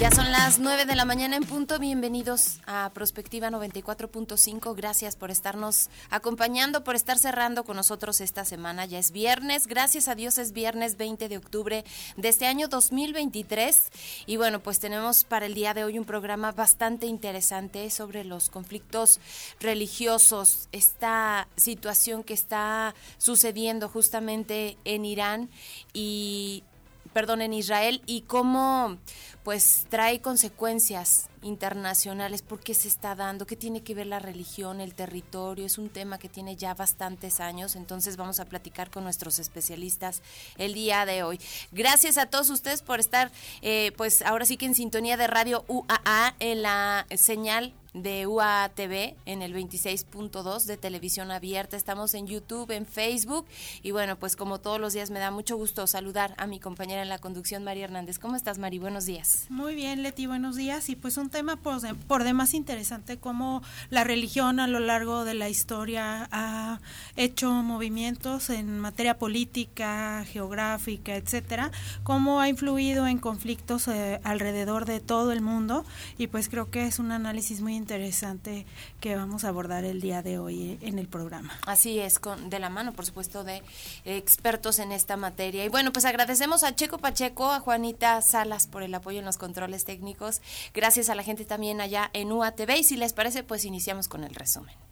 Ya son las 9 de la mañana en punto. Bienvenidos a Prospectiva 94.5. Gracias por estarnos acompañando, por estar cerrando con nosotros esta semana. Ya es viernes. Gracias a Dios es viernes 20 de octubre de este año 2023. Y bueno, pues tenemos para el día de hoy un programa bastante interesante sobre los conflictos religiosos, esta situación que está sucediendo justamente en Irán y perdón, en Israel y cómo pues trae consecuencias internacionales, por qué se está dando, qué tiene que ver la religión, el territorio, es un tema que tiene ya bastantes años, entonces vamos a platicar con nuestros especialistas el día de hoy. Gracias a todos ustedes por estar, eh, pues ahora sí que en sintonía de Radio UAA en la señal de UATV en el 26.2 de televisión abierta. Estamos en YouTube, en Facebook y bueno, pues como todos los días me da mucho gusto saludar a mi compañera en la conducción, María Hernández. ¿Cómo estás, Mari? Buenos días. Muy bien, Leti, buenos días. Y pues un tema por, por demás interesante, como la religión a lo largo de la historia ha hecho movimientos en materia política, geográfica, etcétera, cómo ha influido en conflictos eh, alrededor de todo el mundo y pues creo que es un análisis muy interesante que vamos a abordar el día de hoy en el programa. Así es, con, de la mano, por supuesto, de expertos en esta materia. Y bueno, pues agradecemos a Checo Pacheco, a Juanita Salas por el apoyo en los controles técnicos. Gracias a la gente también allá en UATV. Y si les parece, pues iniciamos con el resumen.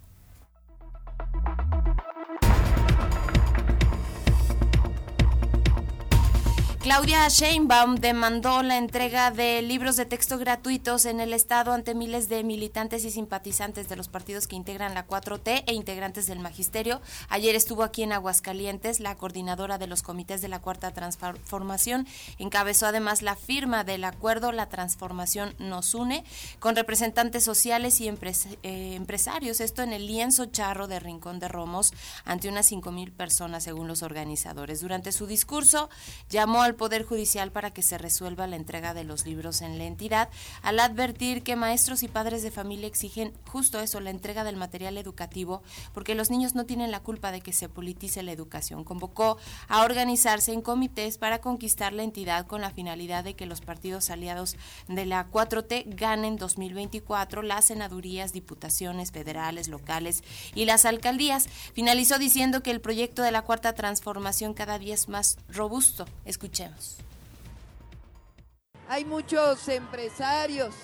Claudia Sheinbaum demandó la entrega de libros de texto gratuitos en el Estado ante miles de militantes y simpatizantes de los partidos que integran la 4T e integrantes del magisterio. Ayer estuvo aquí en Aguascalientes la coordinadora de los comités de la Cuarta Transformación. Encabezó además la firma del acuerdo La Transformación nos une con representantes sociales y eh, empresarios. Esto en el lienzo charro de Rincón de Romos ante unas 5.000 personas según los organizadores. Durante su discurso llamó al Poder Judicial para que se resuelva la entrega de los libros en la entidad, al advertir que maestros y padres de familia exigen justo eso, la entrega del material educativo, porque los niños no tienen la culpa de que se politice la educación. Convocó a organizarse en comités para conquistar la entidad con la finalidad de que los partidos aliados de la 4T ganen 2024 las senadurías, diputaciones federales, locales y las alcaldías. Finalizó diciendo que el proyecto de la cuarta transformación cada día es más robusto. Escuché hay muchos empresarios,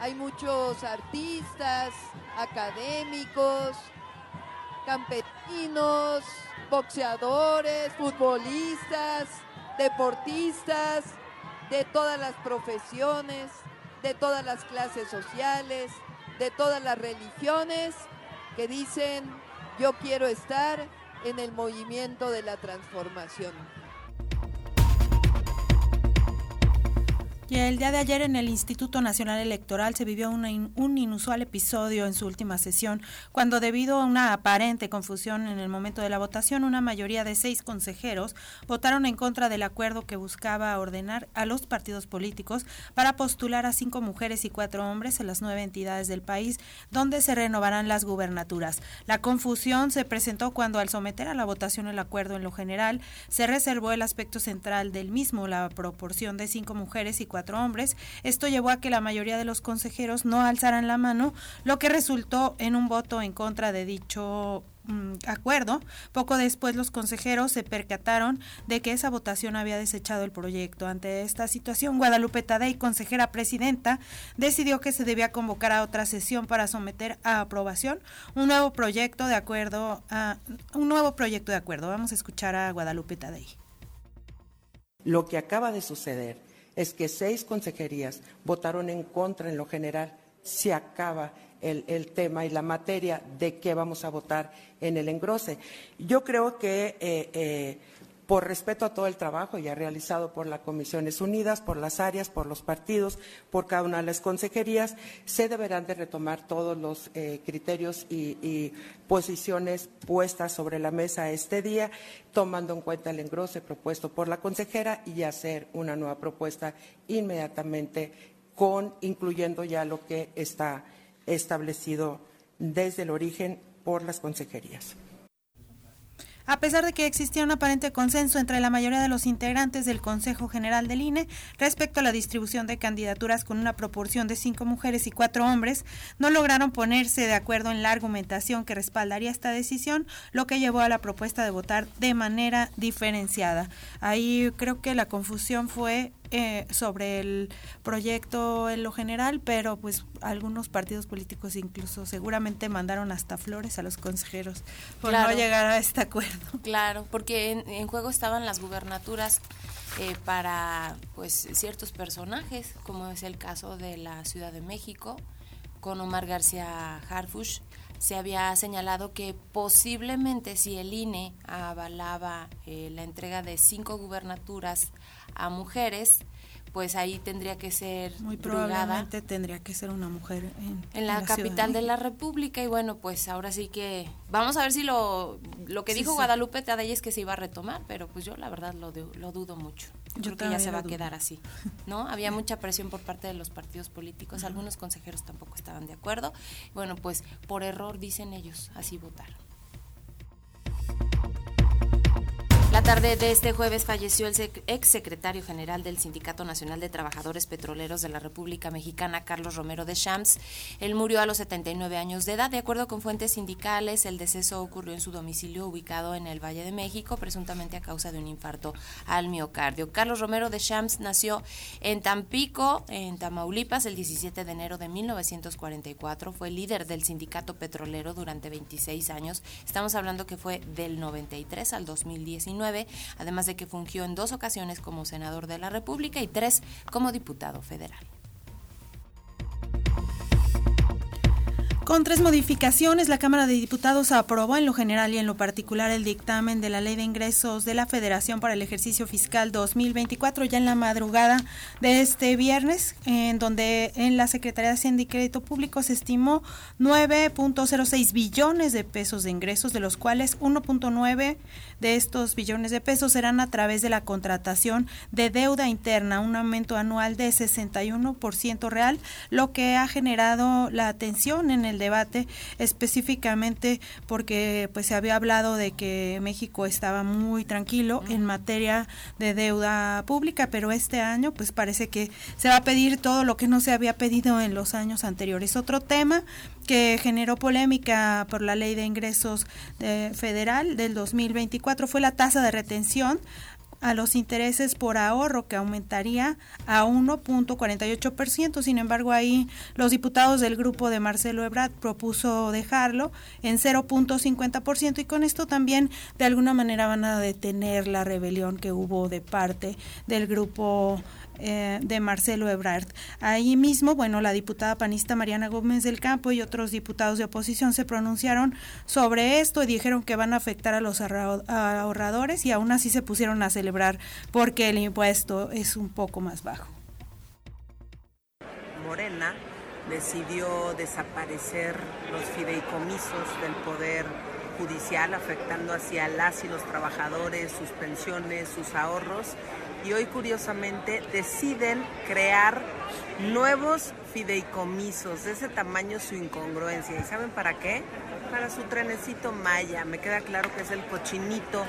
hay muchos artistas, académicos, campesinos, boxeadores, futbolistas, deportistas, de todas las profesiones, de todas las clases sociales, de todas las religiones, que dicen, yo quiero estar en el movimiento de la transformación. Y el día de ayer en el Instituto Nacional Electoral se vivió un inusual episodio en su última sesión, cuando debido a una aparente confusión en el momento de la votación, una mayoría de seis consejeros votaron en contra del acuerdo que buscaba ordenar a los partidos políticos para postular a cinco mujeres y cuatro hombres en las nueve entidades del país, donde se renovarán las gubernaturas. La confusión se presentó cuando al someter a la votación el acuerdo en lo general, se reservó el aspecto central del mismo, la proporción de cinco mujeres y cuatro cuatro hombres. Esto llevó a que la mayoría de los consejeros no alzaran la mano, lo que resultó en un voto en contra de dicho mm, acuerdo. Poco después los consejeros se percataron de que esa votación había desechado el proyecto. Ante esta situación, Guadalupe Tadei, consejera presidenta, decidió que se debía convocar a otra sesión para someter a aprobación un nuevo proyecto de acuerdo a un nuevo proyecto de acuerdo. Vamos a escuchar a Guadalupe Tadei. Lo que acaba de suceder es que seis consejerías votaron en contra en lo general. Se acaba el, tema y la materia de qué vamos a votar en el engrose. Yo creo que eh, eh, por respeto a todo el trabajo ya realizado por las Comisiones Unidas, por las áreas, por los partidos, por cada una de las consejerías, se deberán de retomar todos los eh, criterios y, posiciones puestas sobre la mesa este día, tomando en cuenta el engrose propuesto por la consejera y hacer una nueva propuesta inmediatamente con incluyendo ya lo que está establecido desde el origen por las consejerías. A pesar de que existía un aparente consenso entre la mayoría de los integrantes del Consejo General del INE respecto a la distribución de candidaturas con una proporción de cinco mujeres y cuatro hombres, no lograron ponerse de acuerdo en la argumentación que respaldaría esta decisión, lo que llevó a la propuesta de votar de manera diferenciada. Ahí creo que la confusión fue eh, sobre el proyecto en lo general, pero pues algunos partidos políticos incluso seguramente mandaron hasta flores a los consejeros por no llegar a este acuerdo. Claro, porque en, juego estaban las gubernaturas eh, para pues ciertos personajes, como es el caso de la Ciudad de México, con Omar García Harfush, se había señalado que posiblemente si el INE avalaba eh, la entrega de cinco gubernaturas a mujeres, pues ahí tendría que ser muy probablemente tendría que ser una mujer en, la, capital de, la República y bueno pues ahora sí que vamos a ver si lo lo que dijo Guadalupe Tadei es que se iba a retomar pero pues yo la verdad lo, lo dudo mucho. Yo, creo que ya se va a quedar así no había mucha presión por parte de los partidos políticos algunos consejeros tampoco estaban de acuerdo. Bueno pues por error dicen ellos así votaron tarde de este jueves falleció el ex secretario general del Sindicato Nacional de Trabajadores Petroleros de la República Mexicana, Carlos Romero de Champs. Él murió a los 79 años de edad. De acuerdo con fuentes sindicales, el deceso ocurrió en su domicilio ubicado en el Valle de México, presuntamente a causa de un infarto al miocardio. Carlos Romero de Champs nació en Tampico, en Tamaulipas, el 17 de enero de 1944. Fue líder del Sindicato Petrolero durante 26 años. Estamos hablando que fue del 93 al 2019 además de que fungió en dos ocasiones como senador de la República y tres como diputado federal. Con tres modificaciones, la Cámara de Diputados aprobó en lo general y en lo particular el dictamen de la Ley de Ingresos de la Federación para el ejercicio fiscal 2024 ya en la madrugada de este viernes, en donde en la Secretaría de Hacienda y Crédito Público se estimó 9.06 billones de pesos de ingresos, de los cuales 1.9 de estos billones de pesos serán a través de la contratación de deuda interna, un aumento anual de 61% real, lo que ha generado la atención en el debate específicamente porque pues se había hablado de que México estaba muy tranquilo en materia de deuda pública, pero este año pues parece que se va a pedir todo lo que no se había pedido en los años anteriores. Otro tema que generó polémica por la ley de ingresos de, federal del 2024 fue la tasa de retención a los intereses por ahorro que aumentaría a 1.48%. Sin embargo, ahí los diputados del grupo de Marcelo Ebrard propuso dejarlo en 0.50% y con esto también de alguna manera van a detener la rebelión que hubo de parte del grupo eh, de Marcelo Ebrard. Ahí mismo, bueno, la diputada panista Mariana Gómez del Campo y otros diputados de oposición se pronunciaron sobre esto y dijeron que van a afectar a los ahorradores y aún así se pusieron a celebrar porque el impuesto es un poco más bajo. Morena decidió desaparecer los fideicomisos del poder judicial afectando hacia las y los trabajadores, sus pensiones, sus ahorros y hoy curiosamente deciden crear nuevos fideicomisos, de ese tamaño su incongruencia. ¿Y saben para qué? Para su trenecito Maya. Me queda claro que es el cochinito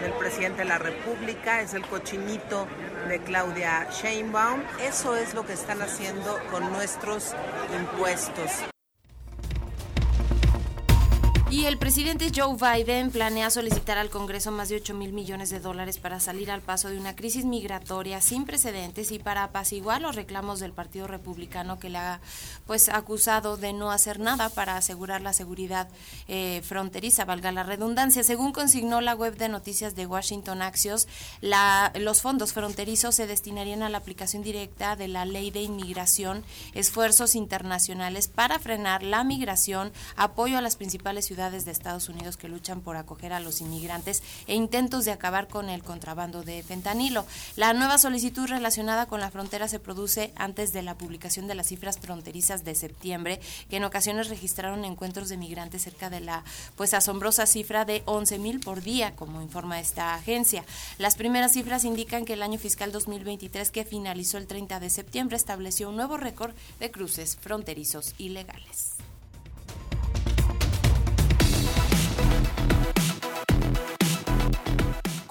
del presidente de la República, es el cochinito de Claudia Sheinbaum. Eso es lo que están haciendo con nuestros impuestos. Y el presidente Joe Biden planea solicitar al Congreso más de 8 mil millones de dólares para salir al paso de una crisis migratoria sin precedentes y para apaciguar los reclamos del Partido Republicano que le ha pues acusado de no hacer nada para asegurar la seguridad eh, fronteriza, valga la redundancia. Según consignó la web de noticias de Washington Axios, la, los fondos fronterizos se destinarían a la aplicación directa de la ley de inmigración, esfuerzos internacionales para frenar la migración, apoyo a las principales ciudades de Estados Unidos que luchan por acoger a los inmigrantes e intentos de acabar con el contrabando de fentanilo. La nueva solicitud relacionada con la frontera se produce antes de la publicación de las cifras fronterizas de septiembre, que en ocasiones registraron encuentros de migrantes cerca de la pues asombrosa cifra de 11 mil por día, como informa esta agencia. Las primeras cifras indican que el año fiscal 2023 que finalizó el 30 de septiembre estableció un nuevo récord de cruces fronterizos ilegales.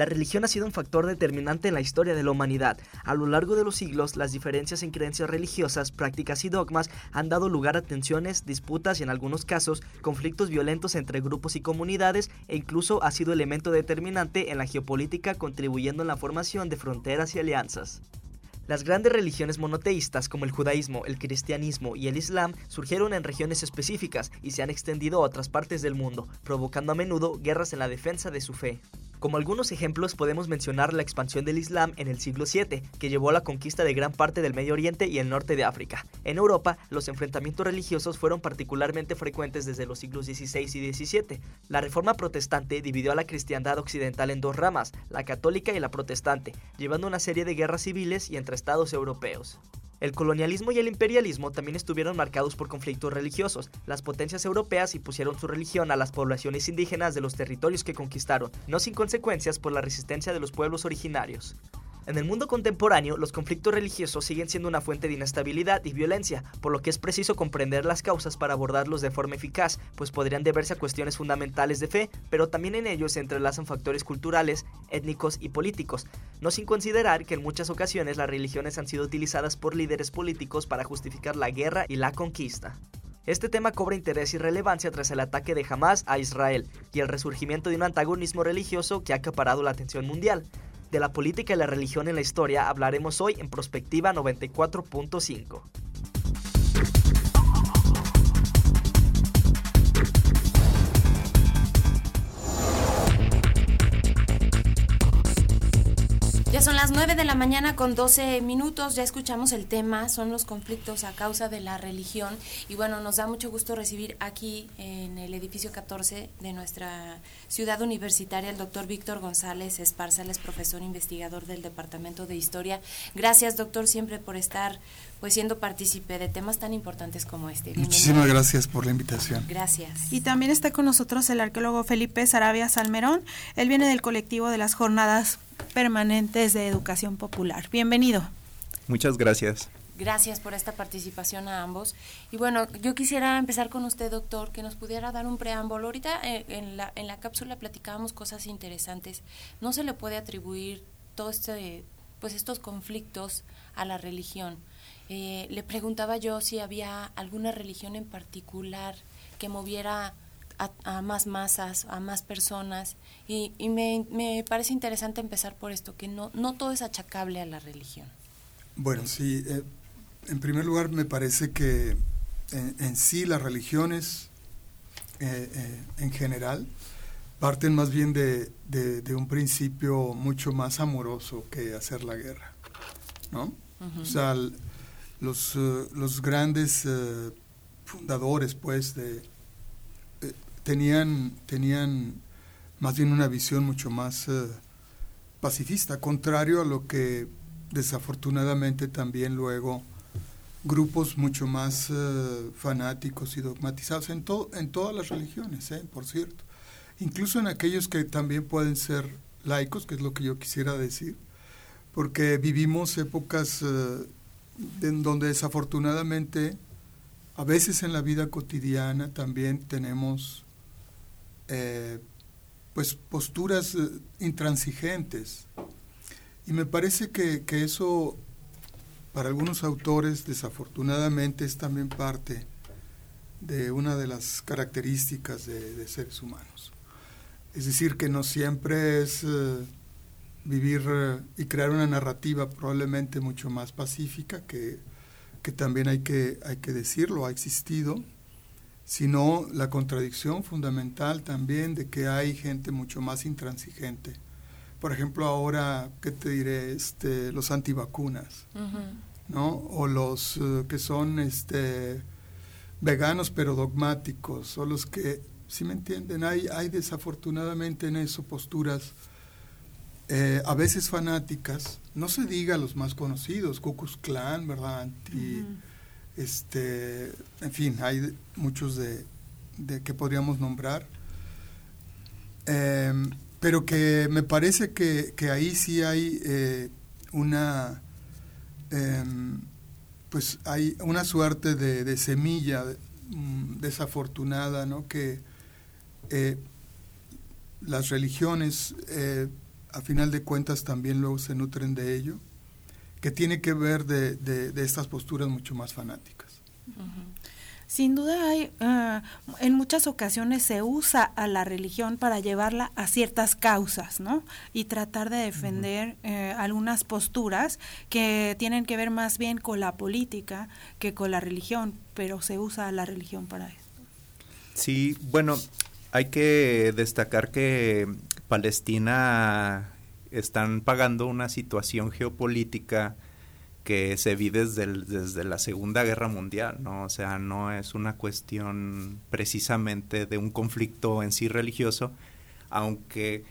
La religión ha sido un factor determinante en la historia de la humanidad. A lo largo de los siglos, las diferencias en creencias religiosas, prácticas y dogmas han dado lugar a tensiones, disputas y en algunos casos conflictos violentos entre grupos y comunidades e incluso ha sido elemento determinante en la geopolítica contribuyendo en la formación de fronteras y alianzas. Las grandes religiones monoteístas como el judaísmo, el cristianismo y el islam surgieron en regiones específicas y se han extendido a otras partes del mundo, provocando a menudo guerras en la defensa de su fe. Como algunos ejemplos podemos mencionar la expansión del Islam en el siglo VII, que llevó a la conquista de gran parte del Medio Oriente y el norte de África. En Europa, los enfrentamientos religiosos fueron particularmente frecuentes desde los siglos XVI y XVII. La Reforma Protestante dividió a la cristiandad occidental en dos ramas, la católica y la protestante, llevando una serie de guerras civiles y entre estados europeos. El colonialismo y el imperialismo también estuvieron marcados por conflictos religiosos. Las potencias europeas impusieron su religión a las poblaciones indígenas de los territorios que conquistaron, no sin consecuencias por la resistencia de los pueblos originarios. En el mundo contemporáneo, los conflictos religiosos siguen siendo una fuente de inestabilidad y violencia, por lo que es preciso comprender las causas para abordarlos de forma eficaz, pues podrían deberse a cuestiones fundamentales de fe, pero también en ellos se entrelazan factores culturales, étnicos y políticos, no sin considerar que en muchas ocasiones las religiones han sido utilizadas por líderes políticos para justificar la guerra y la conquista. Este tema cobra interés y relevancia tras el ataque de Hamas a Israel y el resurgimiento de un antagonismo religioso que ha acaparado la atención mundial. De la política y la religión en la historia hablaremos hoy en Prospectiva 94.5. Ya son las 9 de la mañana con 12 minutos, ya escuchamos el tema, son los conflictos a causa de la religión y bueno, nos da mucho gusto recibir aquí en el edificio 14 de nuestra ciudad universitaria el doctor Víctor González Esparza, es profesor investigador del Departamento de Historia. Gracias doctor siempre por estar pues siendo partícipe de temas tan importantes como este. Muchísimas gracias por la invitación. Gracias. Y también está con nosotros el arqueólogo Felipe Sarabia Salmerón, él viene del colectivo de las jornadas permanentes de educación popular. Bienvenido. Muchas gracias. Gracias por esta participación a ambos. Y bueno, yo quisiera empezar con usted, doctor, que nos pudiera dar un preámbulo. Ahorita eh, en, la, en la cápsula platicábamos cosas interesantes. No se le puede atribuir todo este, pues estos conflictos a la religión. Eh, le preguntaba yo si había alguna religión en particular que moviera a, más masas, a más personas. Y, me, parece interesante empezar por esto, que no, no todo es achacable a la religión. Bueno, sí, eh, en primer lugar me parece que en, sí las religiones eh, eh, en general parten más bien de, de, un principio mucho más amoroso que hacer la guerra, ¿no? O sea, los, los grandes fundadores, pues, de, tenían, tenían más bien una visión mucho más eh, pacifista, contrario a lo que desafortunadamente también luego grupos mucho más eh, fanáticos y dogmatizados en, en todas las religiones, eh, por cierto, incluso en aquellos que también pueden ser laicos, que es lo que yo quisiera decir, porque vivimos épocas donde desafortunadamente a veces en la vida cotidiana también tenemos eh, pues posturas eh, intransigentes. Y me parece que, eso, para algunos autores, desafortunadamente, es también parte de una de las características de, seres humanos. Es decir, que no siempre es eh, vivir eh, y crear una narrativa probablemente mucho más pacífica, que, que también hay que, hay que decirlo, ha existido, sino la contradicción fundamental también de que hay gente mucho más intransigente. Por ejemplo, ahora, ¿qué te diré? Este, los antivacunas, ¿no? O los eh, que son este, veganos pero dogmáticos, o los que si me entienden? Hay, hay desafortunadamente en eso posturas eh, a veces fanáticas, no se diga los más conocidos, Cucus Clan, ¿verdad? Anti, este, en fin, hay muchos de, de que podríamos nombrar. Em, pero que me parece que, que ahí sí hay eh, una em, pues hay una suerte de, de semilla mm, desafortunada, ¿no? Que, eh, las religiones, a final de cuentas, también luego se nutren de ello, que tiene que ver de, de, estas posturas mucho más fanáticas. Sin duda hay, ah, en muchas ocasiones se usa a la religión para llevarla a ciertas causas, ¿no? Y tratar de defender eh, algunas posturas que tienen que ver más bien con la política que con la religión, pero se usa a la religión para esto. Sí, bueno, hay que destacar que Palestina están pagando una situación geopolítica que se vive desde, desde la Segunda Guerra Mundial, ¿no? O sea, no es una cuestión precisamente de un conflicto en sí religioso, aunque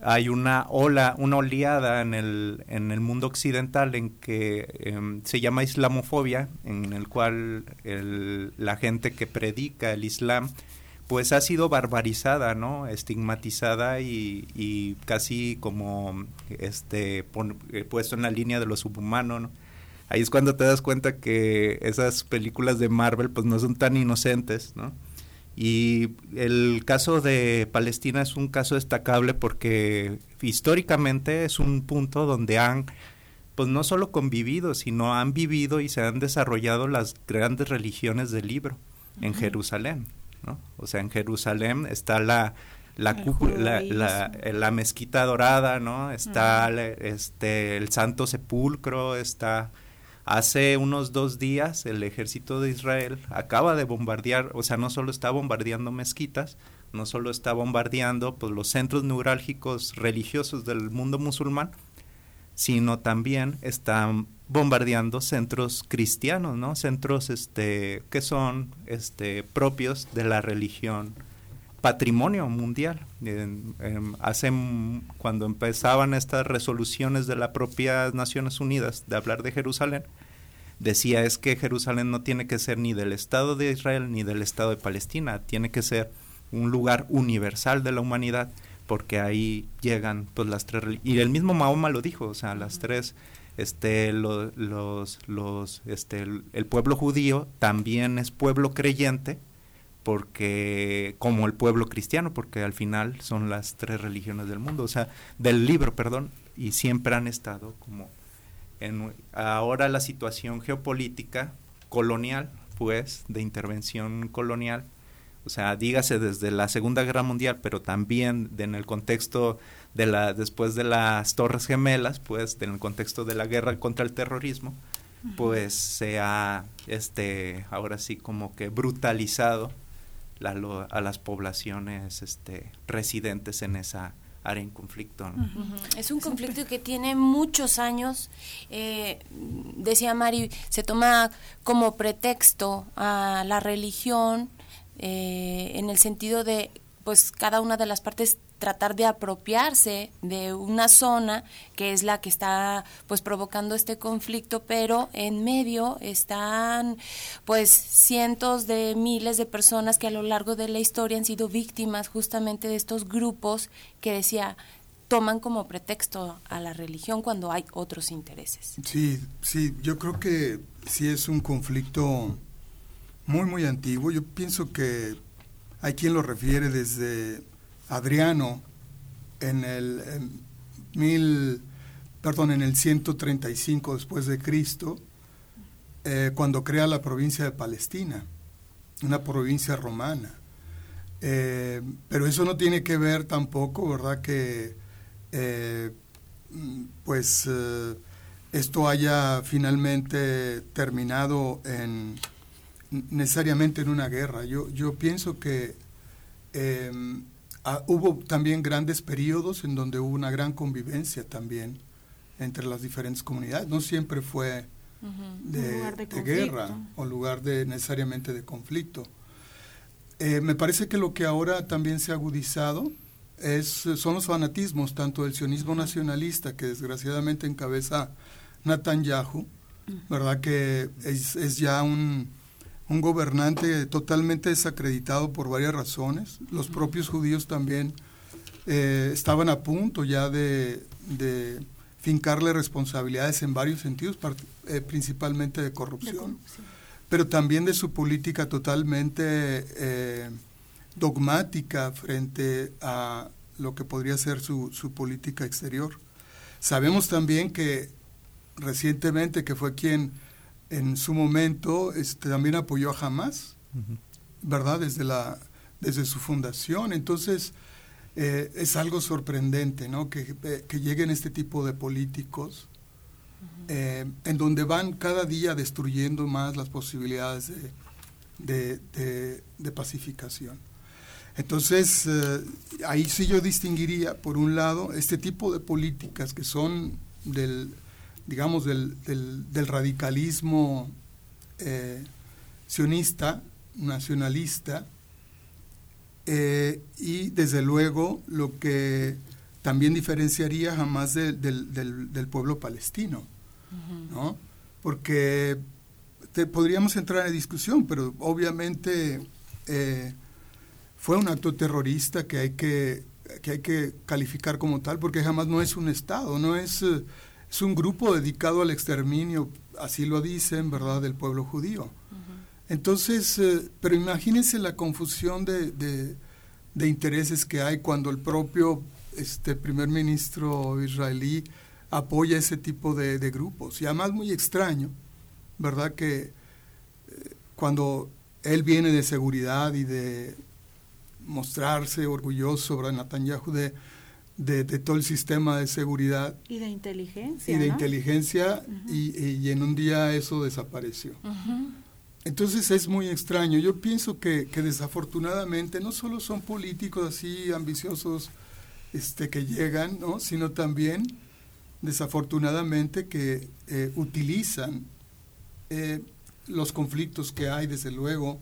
hay una ola, una oleada en el, en el mundo occidental en que em, se llama islamofobia, en el cual la gente que predica el Islam pues ha sido barbarizada, ¿no? Estigmatizada y, casi como este eh, puesto en la línea de lo subhumano, ¿no? Ahí es cuando te das cuenta que esas películas de Marvel pues no son tan inocentes, ¿no? Y el caso de Palestina es un caso destacable porque históricamente es un punto donde han pues no solo convivido, sino han vivido y se han desarrollado las grandes religiones del libro en Jerusalén. O sea, en Jerusalén está la la, la, la, mezquita dorada, ¿no? Está este el Santo Sepulcro, está hace unos dos días el ejército de Israel acaba de bombardear, o sea, no solo está bombardeando mezquitas, no solo está bombardeando pues los centros neurálgicos religiosos del mundo musulmán, sino también están bombardeando centros cristianos, ¿no? Centros este que son este propios de la religión patrimonio mundial. hace cuando empezaban estas resoluciones de las propias Naciones Unidas de hablar de Jerusalén, decía es que Jerusalén no tiene que ser ni del Estado de Israel ni del Estado de Palestina, tiene que ser un lugar universal de la humanidad porque ahí llegan pues las tres y el mismo Mahoma lo dijo, o sea, las tres este los los este el, pueblo judío también es pueblo creyente porque como el pueblo cristiano porque al final son las tres religiones del mundo o sea del libro perdón y siempre han estado como en ahora la situación geopolítica colonial pues de intervención colonial o sea dígase desde la segunda guerra mundial pero también en el contexto de la después de las Torres Gemelas, pues en el contexto de la guerra contra el terrorismo, pues se ha este ahora sí como que brutalizado a las poblaciones este residentes en esa área en conflicto. Es un conflicto que tiene muchos años. Eh, decía Mari, se toma como pretexto a la religión eh, en el sentido de, pues cada una de las partes tratar de apropiarse de una zona que es la que está pues provocando este conflicto, pero en medio están pues cientos de miles de personas que a lo largo de la historia han sido víctimas justamente de estos grupos que decía toman como pretexto a la religión cuando hay otros intereses. Sí, sí, yo creo que sí es un conflicto muy muy antiguo. Yo pienso que hay quien lo refiere desde Adriano en el mil, perdón, en el 135 después de Cristo, eh, cuando crea la provincia de Palestina, una provincia romana. Eh, pero eso no tiene que ver tampoco, ¿verdad? Que pues esto haya finalmente terminado en necesariamente en una guerra. Yo, yo pienso que em, ah, hubo también grandes periodos en donde hubo una gran convivencia también entre las diferentes comunidades. No siempre fue de, guerra o lugar de necesariamente de conflicto. Eh, me parece que lo que ahora también se ha agudizado es, son los fanatismos, tanto del sionismo nacionalista, que desgraciadamente encabeza Netanyahu, ¿verdad? Que es, es ya un, un gobernante totalmente desacreditado por varias razones. Los propios judíos también eh, estaban a punto ya de, fincarle responsabilidades en varios sentidos, eh, principalmente de corrupción, pero también de su política totalmente eh, dogmática frente a lo que podría ser su, su política exterior. Sabemos también que recientemente, que fue quien en su momento este, también apoyó a Hamas, ¿verdad? Desde, la, desde su fundación. Entonces, eh, es algo sorprendente, ¿no? Que, eh, que, lleguen este tipo de políticos eh, en donde van cada día destruyendo más las posibilidades de, de pacificación. Entonces, ahí sí yo distinguiría, por un lado, este tipo de políticas que son del digamos, del, del, radicalismo eh, sionista, nacionalista, eh, y desde luego lo que también diferenciaría jamás del, del, pueblo palestino, ¿no? Porque te, podríamos entrar en discusión, pero obviamente eh, fue un acto terrorista que hay que, que hay que calificar como tal, porque jamás no es un Estado, no es es un grupo dedicado al exterminio, así lo dicen, ¿verdad?, del pueblo judío. Entonces, eh, pero imagínense la confusión de, de, intereses que hay cuando el propio este, primer ministro israelí apoya ese tipo de, grupos. Y además muy extraño, ¿verdad?, que eh, cuando él viene de seguridad y de mostrarse orgulloso, ¿verdad?, Netanyahu, de de, todo el sistema de seguridad. Y de inteligencia. Y de inteligencia, y, en un día eso desapareció. Entonces es muy extraño. Yo pienso que, desafortunadamente no solo son políticos así ambiciosos este, que llegan, ¿no? sino también desafortunadamente que eh, utilizan eh, los conflictos que hay, desde luego,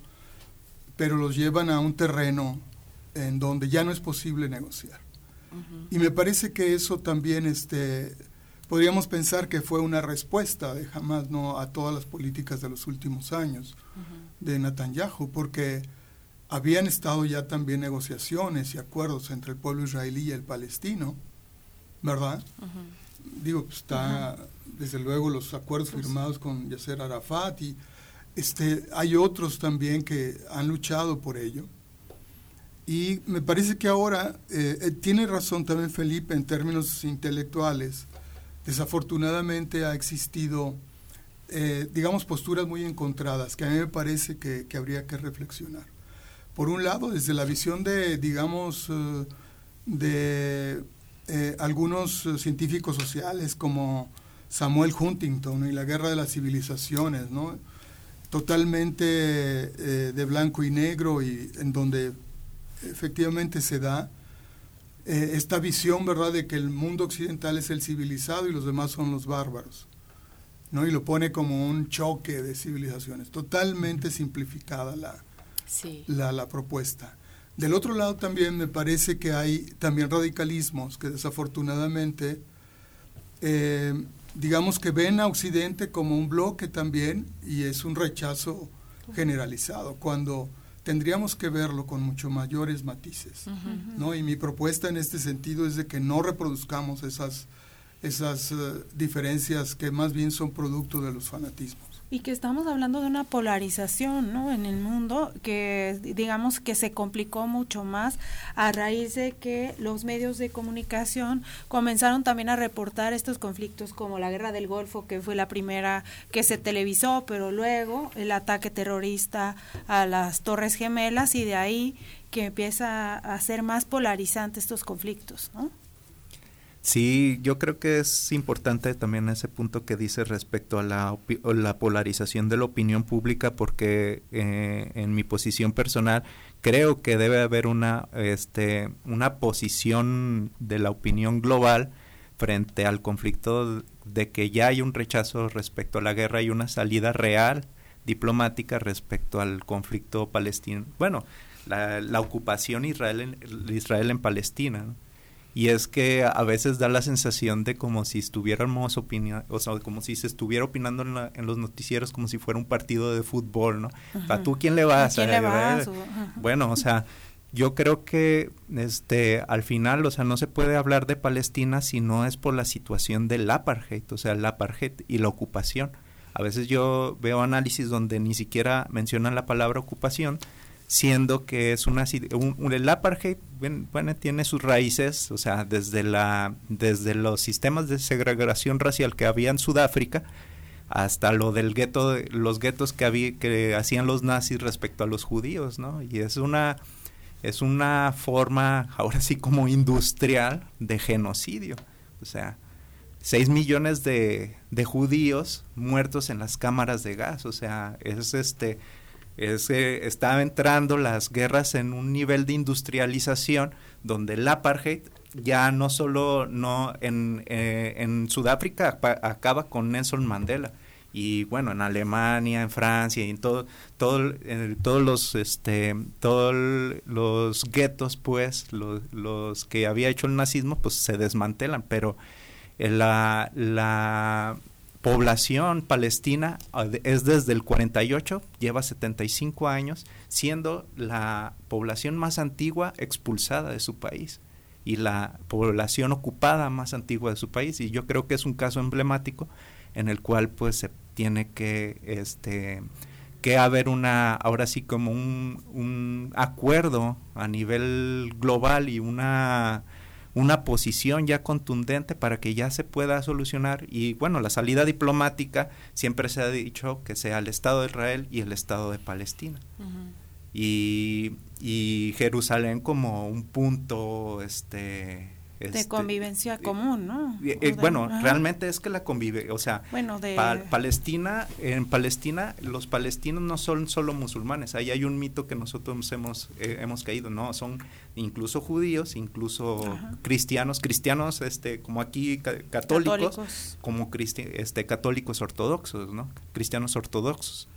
pero los llevan a un terreno en donde ya no es posible negociar. Y me parece que eso también, este, podríamos pensar que fue una respuesta de jamás no a todas las políticas de los últimos años de Netanyahu, porque habían estado ya también negociaciones y acuerdos entre el pueblo israelí y el palestino, ¿verdad? Digo, pues, está desde luego los acuerdos pues firmados con Yasser Arafat y este, hay otros también que han luchado por ello. Y me parece que ahora eh, eh, tiene razón también Felipe en términos intelectuales. Desafortunadamente ha existido, eh, digamos, posturas muy encontradas que a mí me parece que, habría que reflexionar. Por un lado, desde la visión de, digamos, de algunos científicos sociales como Samuel Huntington y la guerra de las civilizaciones, ¿no? totalmente de blanco y negro y en donde efectivamente se da eh, esta visión, ¿verdad?, de que el mundo occidental es el civilizado y los demás son los bárbaros, ¿no? Y lo pone como un choque de civilizaciones, totalmente simplificada la, la, la, propuesta. Del otro lado también me parece que hay también radicalismos que desafortunadamente, eh, digamos que ven a Occidente como un bloque también y es un rechazo generalizado, cuando tendríamos que verlo con mucho mayores matices, ¿no? Y mi propuesta en este sentido es de que no reproduzcamos esas, esas eh, diferencias que más bien son producto de los fanatismos. Y que estamos hablando de una polarización, ¿no? En el mundo que digamos que se complicó mucho más a raíz de que los medios de comunicación comenzaron también a reportar estos conflictos como la Guerra del Golfo, que fue la primera que se televisó, pero luego el ataque terrorista a las Torres Gemelas y de ahí que empieza a ser más polarizante estos conflictos, ¿no? Sí, yo creo que es importante también ese punto que dice respecto a la, la polarización de la opinión pública porque eh, en mi posición personal creo que debe haber una, este, una posición de la opinión global frente al conflicto de que ya hay un rechazo respecto a la guerra y una salida real diplomática respecto al conflicto palestino. Bueno, la, la ocupación Israel en, Israel en Palestina. ¿no? Y es que a veces da la sensación de como si estuviéramos opinando, o sea, como si se estuviera opinando en, la, en, los noticieros como si fuera un partido de fútbol, ¿no? ¿A tú quién le vas? ¿A quién le vas? Bueno, o sea, yo creo que este al final, o sea, no se puede hablar de Palestina si no es por la situación del apartheid, o sea, el apartheid y la ocupación. A veces yo veo análisis donde ni siquiera mencionan la palabra ocupación, siendo que es una un, el apartheid bueno, tiene sus raíces, o sea, desde la desde los sistemas de segregación racial que había en Sudáfrica hasta lo del gueto los guetos que había que hacían los nazis respecto a los judíos, ¿no? Y es una es una forma ahora sí como industrial de genocidio, o sea, 6 millones de, de judíos muertos en las cámaras de gas, o sea, es este es que estaba entrando las guerras en un nivel de industrialización donde el apartheid ya no solo no en, eh, en Sudáfrica acaba con Nelson Mandela. Y bueno en Alemania en Francia y en todo todo todos los este todos los guetos pues los, los que había hecho el nazismo pues se desmantelan. Pero la la población palestina ah, es desde el 48, lleva 75 años, siendo la población más antigua expulsada de su país y la población ocupada más antigua de su país. Y yo creo que es un caso emblemático en el cual pues se tiene que este que haber una ahora sí como un, un acuerdo a nivel global y una una posición ya contundente para que ya se pueda solucionar y bueno, la salida diplomática siempre se ha dicho que sea el Estado de Israel y el Estado de Palestina. y, y, Jerusalén como un punto este de este, convivencia común, ¿no? Eh, eh, bueno, realmente es que la convive, o sea, bueno, de... Palestina, en Palestina los palestinos no son solo musulmanes, ahí hay un mito que nosotros hemos eh, hemos caído, no, son incluso judíos, incluso cristianos, cristianos, este, como aquí católicos, como este católicos ortodoxos, ¿no? Cristianos ortodoxos.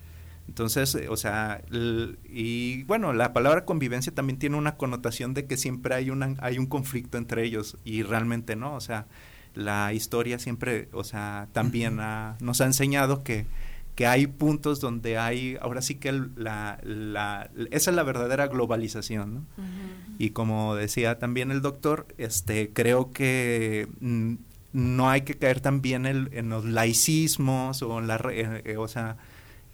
Entonces, eh, o sea, y bueno, la palabra convivencia también tiene una connotación de que siempre hay, una, hay un conflicto entre ellos y realmente no, o sea, la historia siempre, o sea, también nos ha enseñado que, que hay puntos donde hay, ahora sí que la, la, esa es la verdadera globalización, ¿no? Y como decía también el doctor, este, creo que mm, no hay que caer también en los laicismos o en la, eh, o sea,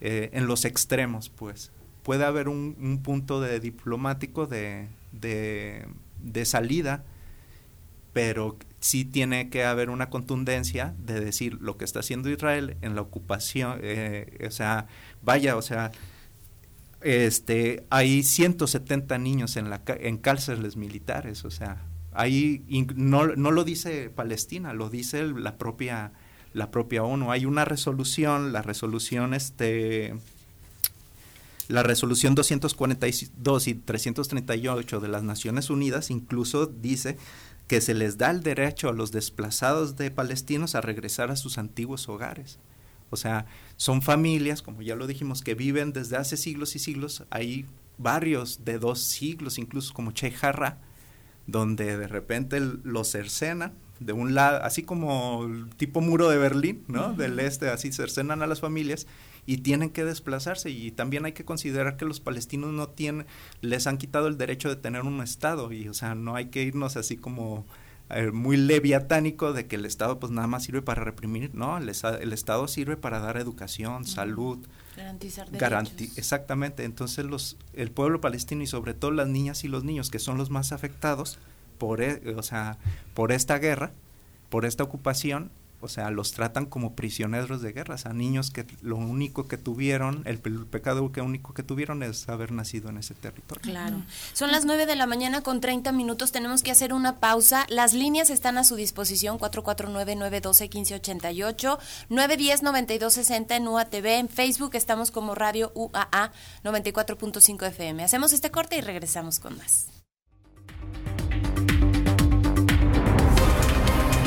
eh, en los extremos, pues. Puede haber un, punto de diplomático de, de, salida, pero sí tiene que haber una contundencia de decir lo que está haciendo Israel en la ocupación, eh, o sea, vaya, o sea, este, hay 170 niños en, la, en cárceles militares, o sea, ahí no, no lo dice Palestina, lo dice la propia la propia ONU. Hay una resolución, la resolución este la resolución 242 y 338 de las Naciones Unidas incluso dice que se les da el derecho a los desplazados de palestinos a regresar a sus antiguos hogares. O sea, son familias, como ya lo dijimos, que viven desde hace siglos y siglos. Hay barrios de dos siglos, incluso como Chejarra, donde de repente los cercenan de un lado, así como el tipo muro de Berlín, ¿no? Del este, así cercenan a las familias y tienen que desplazarse. Y también hay que considerar que los palestinos no tienen, les han quitado el derecho de tener un estado. Y o sea, no hay que irnos así como eh, muy leviatánico de que el Estado pues nada más sirve para reprimir, no, el, Estado sirve para dar educación, salud, garantizar derechos. exactamente, entonces los el pueblo palestino y sobre todo las niñas y los niños que son los más afectados por e, o sea, por esta guerra, por esta ocupación, o sea, los tratan como prisioneros de guerra, a niños que lo único que tuvieron, el, pecado que único que tuvieron es haber nacido en ese territorio. Claro. Son las 9 de la mañana con 30 minutos, tenemos que hacer una pausa. Las líneas están a su disposición, 449-912-1588, 910-9260 en UATV, en Facebook estamos como Radio UAA 94.5 FM. Hacemos este corte y regresamos con más.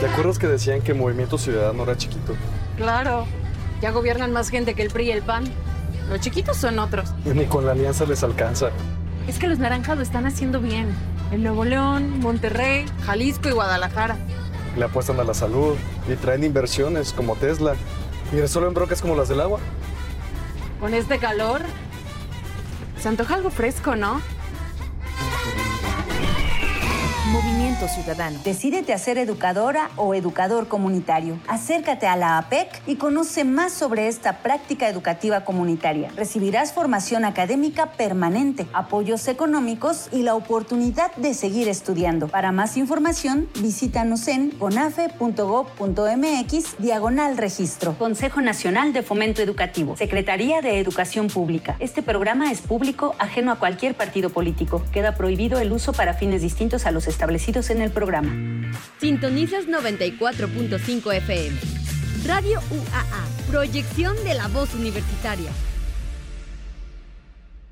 ¿Te acuerdas que decían que Movimiento Ciudadano era chiquito? Claro, ya gobiernan más gente que el PRI y el PAN. Los chiquitos son otros. Ni con la alianza les alcanza. Es que los naranjas lo están haciendo bien. En Nuevo León, Monterrey, Jalisco y Guadalajara. Le apuestan a la salud y traen inversiones como Tesla. Y resuelven brocas como las del agua. Con este calor, se antoja algo fresco, ¿no? Movimiento Ciudadano. Decídete a ser educadora o educador comunitario. Acércate a la APEC y conoce más sobre esta práctica educativa comunitaria. Recibirás formación académica permanente, apoyos económicos y la oportunidad de seguir estudiando. Para más información, visítanos en conafe.gov.mx diagonal registro. Consejo Nacional de Fomento Educativo. Secretaría de Educación Pública. Este programa es público, ajeno a cualquier partido político. Queda prohibido el uso para fines distintos a los establecidos en el programa. Sintonizas 94.5 FM. Radio UAA, proyección de la voz universitaria.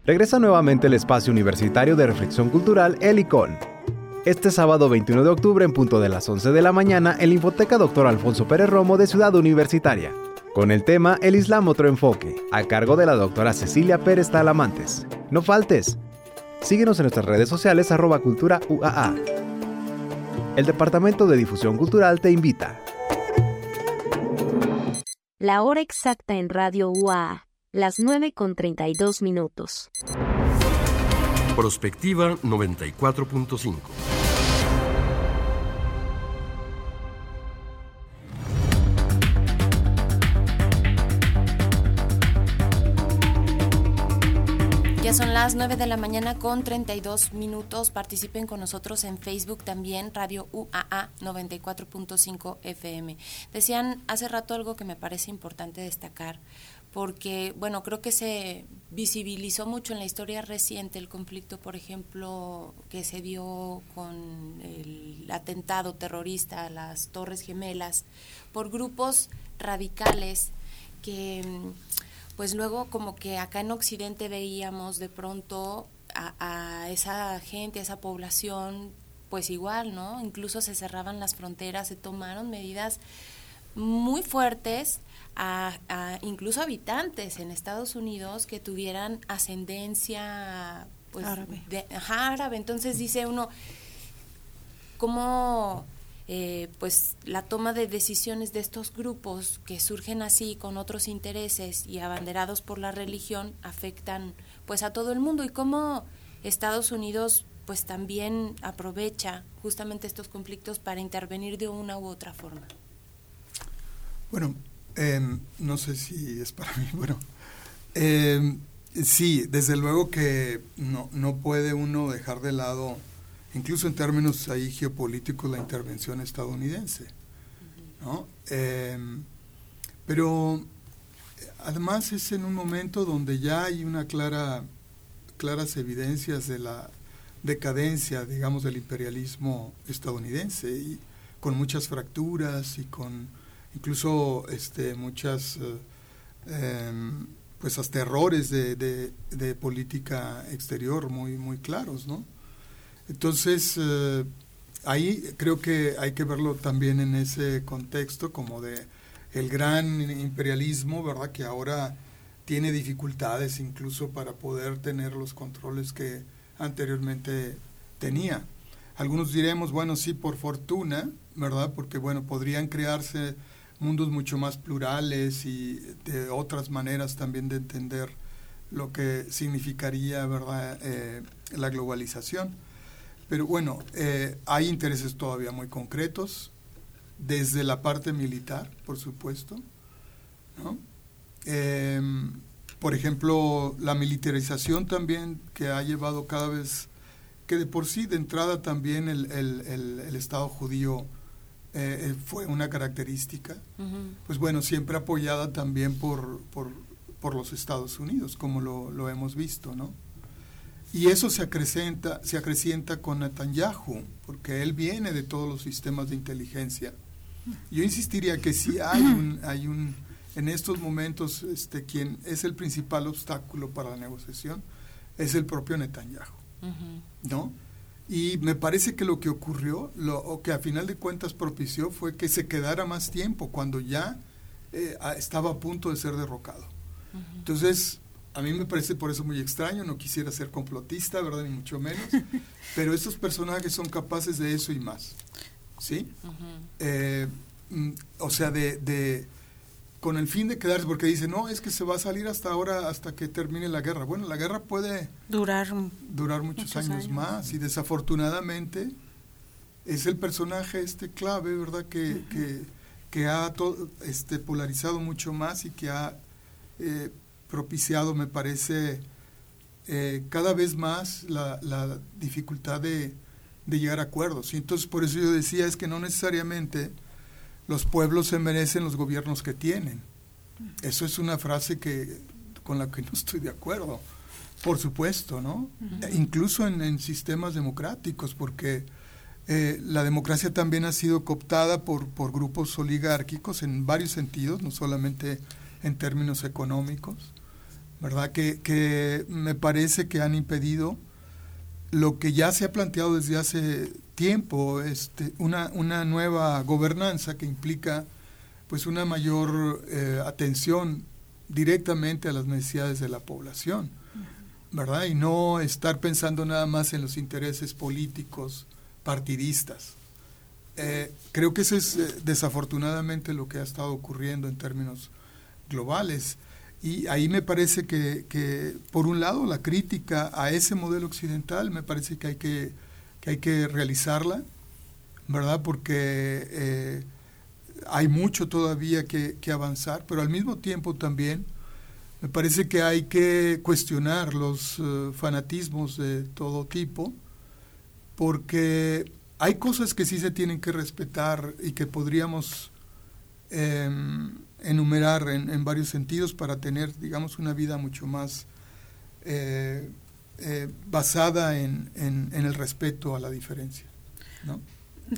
Regresa nuevamente el espacio universitario de reflexión cultural El ICON. Este sábado 21 de octubre en punto de las 11 de la mañana en la Infoteca Dr. Alfonso Pérez Romo de Ciudad Universitaria, con el tema El Islam otro enfoque, a cargo de la doctora Cecilia Pérez Talamantes. No faltes. Síguenos en nuestras redes sociales arroba cultura UAA. El Departamento de Difusión Cultural te invita. La hora exacta en Radio UAA, las 9 con 32 minutos. Prospectiva 94.5. son las 9 de la mañana con 32 minutos. Participen con nosotros en Facebook también, Radio UAA 94.5 FM. Decían hace rato algo que me parece importante destacar, porque, bueno, creo que se visibilizó mucho en la historia reciente el conflicto, por ejemplo, que se dio con el atentado terrorista a las Torres Gemelas por grupos radicales que pues luego como que acá en Occidente veíamos de pronto a, esa gente, a esa población, pues igual, ¿no? Incluso se cerraban las fronteras, se tomaron medidas muy fuertes a, incluso habitantes en Estados Unidos que tuvieran ascendencia pues árabe. De, árabe. Entonces dice uno, ¿cómo eh, pues la toma de decisiones de estos grupos que surgen así con otros intereses y abanderados por la religión afectan pues a todo el mundo y cómo Estados Unidos pues también aprovecha justamente estos conflictos para intervenir de una u otra forma. Bueno, em, no sé si es para mí, bueno, em, sí, desde luego que no, no puede uno dejar de lado incluso en términos ahí geopolíticos, la intervención estadounidense. ¿no? Em, pero además es en un momento donde ya hay una clara, claras evidencias de la decadencia, digamos, del imperialismo estadounidense, y con muchas fracturas y con incluso este, muchas, eh, em, pues hasta errores de, de, política exterior muy, muy claros, ¿no? Entonces, eh, ahí creo que hay que verlo también en ese contexto como de el gran imperialismo, ¿verdad? Que ahora tiene dificultades incluso para poder tener los controles que anteriormente tenía. Algunos diremos, bueno, sí, por fortuna, ¿verdad? Porque, bueno, podrían crearse mundos mucho más plurales y de otras maneras también de entender lo que significaría, ¿verdad?, eh, la globalización. Pero bueno, eh, hay intereses todavía muy concretos, desde la parte militar, por supuesto, ¿no? Em, por ejemplo, la militarización también que ha llevado cada vez, que de por sí de entrada también el, el, Estado judío eh, eh, fue una característica, pues bueno, siempre apoyada también por, por, por los Estados Unidos, como lo, lo, hemos visto, ¿no? Y eso se acrecenta, se acrecienta con Netanyahu, porque él viene de todos los sistemas de inteligencia. Yo insistiría que sí hay un, hay un en estos momentos este, quien es el principal obstáculo para la negociación es el propio Netanyahu, ¿no? Y me parece que lo que ocurrió, lo o que a final de cuentas propició fue que se quedara más tiempo cuando ya eh, estaba a punto de ser derrocado. Entonces, a mí me parece por eso muy extraño, no quisiera ser complotista, ¿verdad? Ni mucho menos, pero estos personajes son capaces de eso y más, ¿sí? Eh, mm, o sea, de, de con el fin de quedarse, porque dice, no, es que se va a salir hasta ahora, hasta que termine la guerra. Bueno, la guerra puede durar, durar muchos, años, más y desafortunadamente es el personaje este clave, ¿verdad? Que, que, ha este, polarizado mucho más y que ha eh, propiciado, me parece, eh, cada vez más la, la dificultad de, de llegar a acuerdos. Y entonces por eso yo decía, es que no necesariamente los pueblos se merecen los gobiernos que tienen. Eso es una frase que con la que no estoy de acuerdo, por supuesto, ¿no? Incluso en, sistemas democráticos, porque eh, la democracia también ha sido cooptada por, por grupos oligárquicos en varios sentidos, no solamente en términos económicos, ¿verdad? Que, que me parece que han impedido lo que ya se ha planteado desde hace tiempo, este, una, una nueva gobernanza que implica pues una mayor eh, atención directamente a las necesidades de la población, ¿verdad? Y no estar pensando nada más en los intereses políticos partidistas. Eh, creo que eso es eh, desafortunadamente lo que ha estado ocurriendo en términos globales. Y ahí me parece que, que, por un lado, la crítica a ese modelo occidental me parece que hay que que hay que realizarla, ¿verdad? Porque eh, hay mucho todavía que, avanzar, pero al mismo tiempo también me parece que hay que cuestionar los eh, fanatismos de todo tipo, porque hay cosas que sí se tienen que respetar y que podríamos em, enumerar en, varios sentidos para tener, digamos, una vida mucho más eh, eh, basada en, en, el respeto a la diferencia.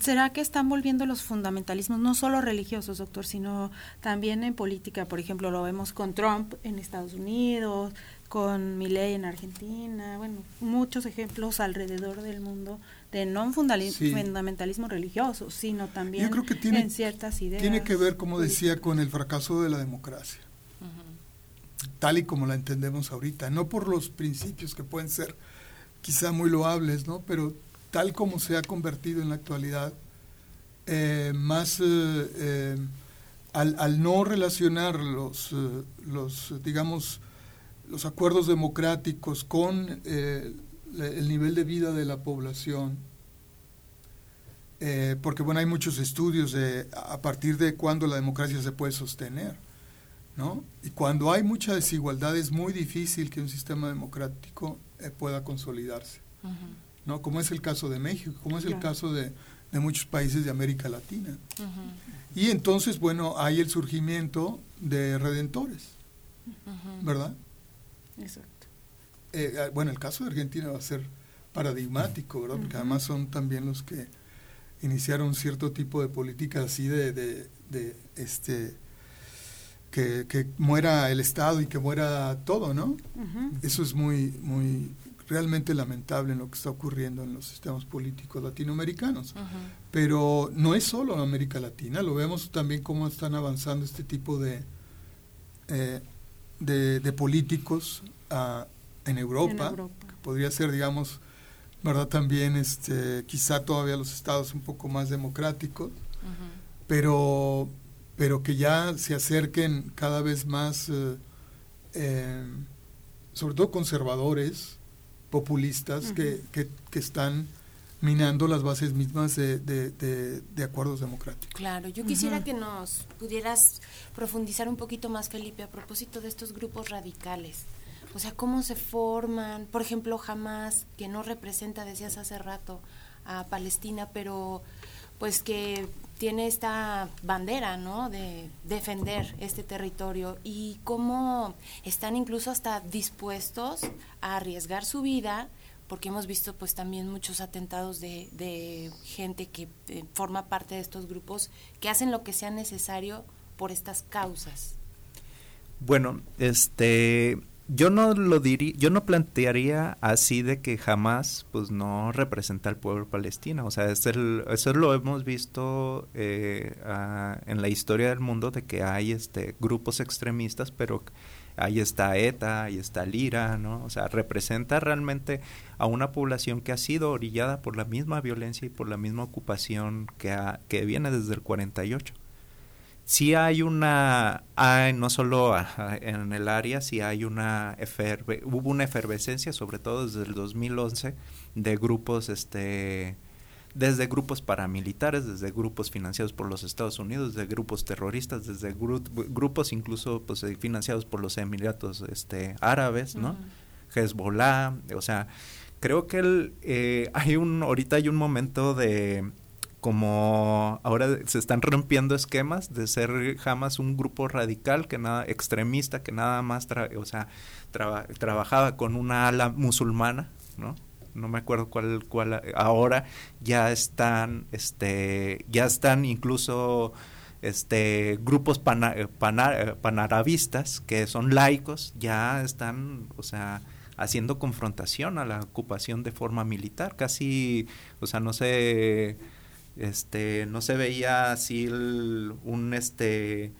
¿Será que están volviendo los fundamentalismos, no solo religiosos, doctor, sino también en política? Por ejemplo, lo vemos con Trump en Estados Unidos, con Milley en Argentina, bueno, muchos ejemplos alrededor del mundo de no fundamentalismo religioso, sino también en ciertas ideas. Tiene que ver, como decía, con el fracaso de la democracia tal y como la entendemos ahorita, no por los principios que pueden ser quizá muy loables, ¿no? pero tal como se ha convertido en la actualidad, eh, más eh, eh, al, no relacionar los, los, digamos, los acuerdos democráticos con el nivel de vida de la población, porque bueno, hay muchos estudios de a partir de cuándo la democracia se puede sostener. ¿no? Y cuando hay mucha desigualdad es muy difícil que un sistema democrático eh, pueda consolidarse, ¿no? Como es el caso de México, como es el caso de, muchos países de América Latina. Y entonces, bueno, hay el surgimiento de redentores, ¿verdad? Exacto. Eh, ah, bueno, el caso de Argentina va a ser paradigmático, ¿verdad? Porque además son también los que iniciaron cierto tipo de política así de, de, de este que, muera el Estado y que muera todo, ¿no? Eso es muy, muy realmente lamentable en lo que está ocurriendo en los sistemas políticos latinoamericanos. Pero no es solo en América Latina, lo vemos también cómo están avanzando este tipo de, eh, de, políticos ah, en, Europa, podría ser, digamos, verdad también este quizá todavía los estados un poco más democráticos pero pero que ya se acerquen cada vez más eh, eh, sobre todo conservadores populistas que, que, están minando las bases mismas de, de, acuerdos democráticos. Claro, yo quisiera que nos pudieras profundizar un poquito más, Felipe, a propósito de estos grupos radicales. O sea, cómo se forman, por ejemplo, Hamas, que no representa, decías hace rato, a Palestina, pero pues que tiene esta bandera, ¿no? De defender este territorio y cómo están incluso hasta dispuestos a arriesgar su vida, porque hemos visto pues también muchos atentados de, de gente que eh, forma parte de estos grupos que hacen lo que sea necesario por estas causas. Bueno, este yo no lo diría, yo no plantearía así de que jamás pues no representa al pueblo palestino. O sea, es eso lo hemos visto eh, en la historia del mundo de que hay este grupos extremistas, pero ahí está ETA, ahí está Lira, ¿no? O sea, representa realmente a una población que ha sido orillada por la misma violencia y por la misma ocupación que, que viene desde el 48 sí hay una, hay, no solo en el área, sí hay una, hubo una efervescencia, sobre todo desde el 2011, de grupos, este, desde grupos paramilitares, desde grupos financiados por los Estados Unidos, desde grupos terroristas, desde grupos incluso pues, eh, financiados por los Emiratos este, Árabes, ¿no? Hezbollah, o sea, creo que el, eh, hay un, ahorita hay un momento de como ahora se están rompiendo esquemas de ser jamás un grupo radical que nada extremista que nada más o sea trabajaba con una ala musulmana no no me acuerdo cuál cuál ahora ya están este ya están incluso este grupos panarabistas que son laicos ya están o sea haciendo confrontación a la ocupación de forma militar casi o sea no sé este no se veía así un este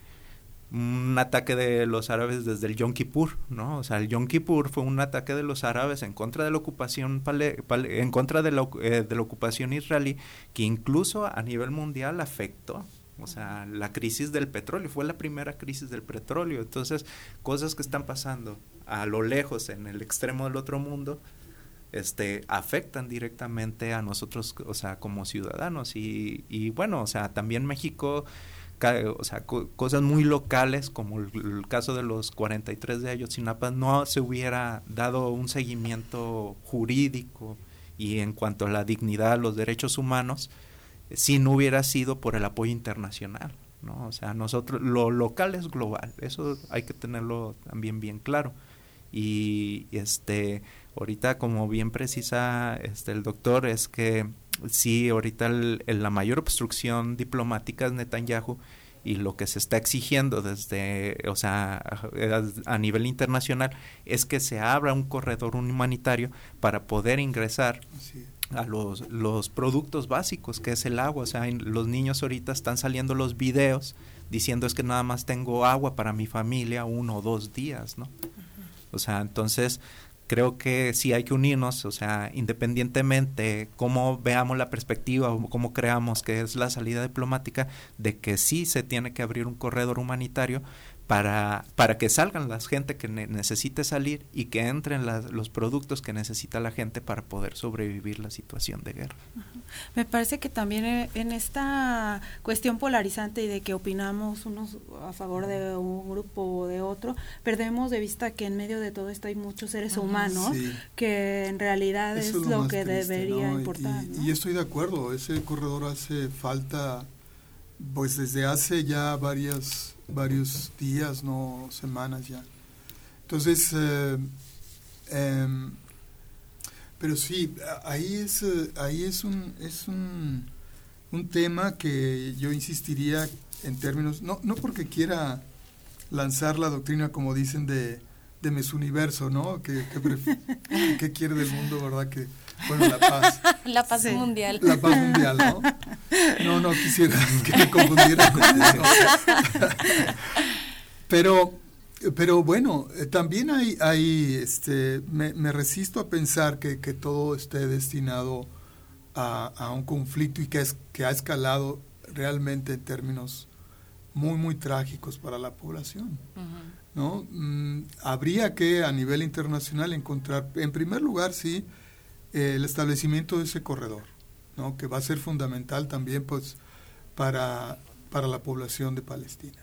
un ataque de los árabes desde el Yom Kippur, ¿no? O sea, el Yom Kippur fue un ataque de los árabes en contra de la ocupación en contra de la, eh, de la ocupación israelí que incluso a nivel mundial afectó o sea, la crisis del petróleo fue la primera crisis del petróleo. Entonces, cosas que están pasando a lo lejos, en el extremo del otro mundo, este, afectan directamente a nosotros, o sea, como ciudadanos. Y, y bueno, o sea, también México, o sea, cosas muy locales, como el, caso de los 43 de Ayotzinapa, no se hubiera dado un seguimiento jurídico y en cuanto a la dignidad, los derechos humanos, si no hubiera sido por el apoyo internacional. ¿no? O sea, nosotros, lo local es global, eso hay que tenerlo también bien claro. Y este, Ahorita, como bien precisa este, el doctor, es que sí, ahorita la mayor obstrucción diplomática es Netanyahu y lo que se está exigiendo desde, o sea, a, nivel internacional es que se abra un corredor humanitario para poder ingresar a los, los productos básicos, que es el agua. O sea, los niños ahorita están saliendo los videos diciendo es que nada más tengo agua para mi familia uno o dos días, ¿no? O sea, entonces creo que sí hay que unirnos, o sea, independientemente cómo veamos la perspectiva o cómo creamos que es la salida diplomática, de que sí se tiene que abrir un corredor humanitario, para, para que salgan la gente que necesite salir y que entren los productos que necesita la gente para poder sobrevivir la situación de guerra. Me parece que también eh, en esta cuestión polarizante y de que opinamos unos a favor de un grupo o de otro, perdemos de vista que en medio de todo esto hay muchos seres humanos que en realidad es, lo, que debería importar. Y, y estoy de acuerdo, ese corredor hace falta, pues desde hace ya varias varios días, no semanas ya. Entonces, eh, em, pero sí, ahí es, ahí es un, es un, un tema que yo insistiría en términos, no, no porque quiera lanzar la doctrina, como dicen, de, de Universo, ¿no? ¿Qué, qué, quiere del mundo, verdad? Que, bueno, la paz. La paz mundial. La paz mundial, ¿no? No, no quisiera que me confundiera con eso. Pero, pero bueno, eh, también hay, hay este, me, me, resisto a pensar que, que todo esté destinado a, a, un conflicto y que, es, que ha escalado realmente en términos muy, muy trágicos para la población. ¿no? Mm, habría que a nivel internacional encontrar, en primer lugar, sí, el establecimiento de ese corredor, ¿no? que va a ser fundamental también pues, para, para la población de Palestina.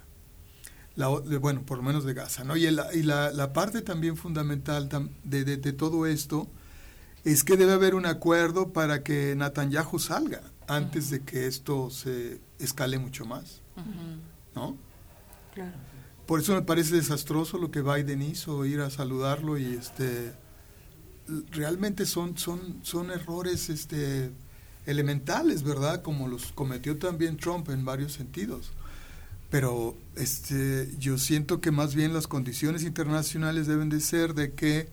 La, bueno, por lo menos de Gaza. ¿no? Y, y la, la, parte también fundamental de, de, de, todo esto es que debe haber un acuerdo para que Netanyahu salga antes de que esto se escale mucho más. ¿No? Claro. Por eso me parece desastroso lo que Biden hizo, ir a saludarlo y este realmente son, son, son errores este, elementales, ¿verdad? Como los cometió también Trump en varios sentidos. Pero este, yo siento que más bien las condiciones internacionales deben de ser de que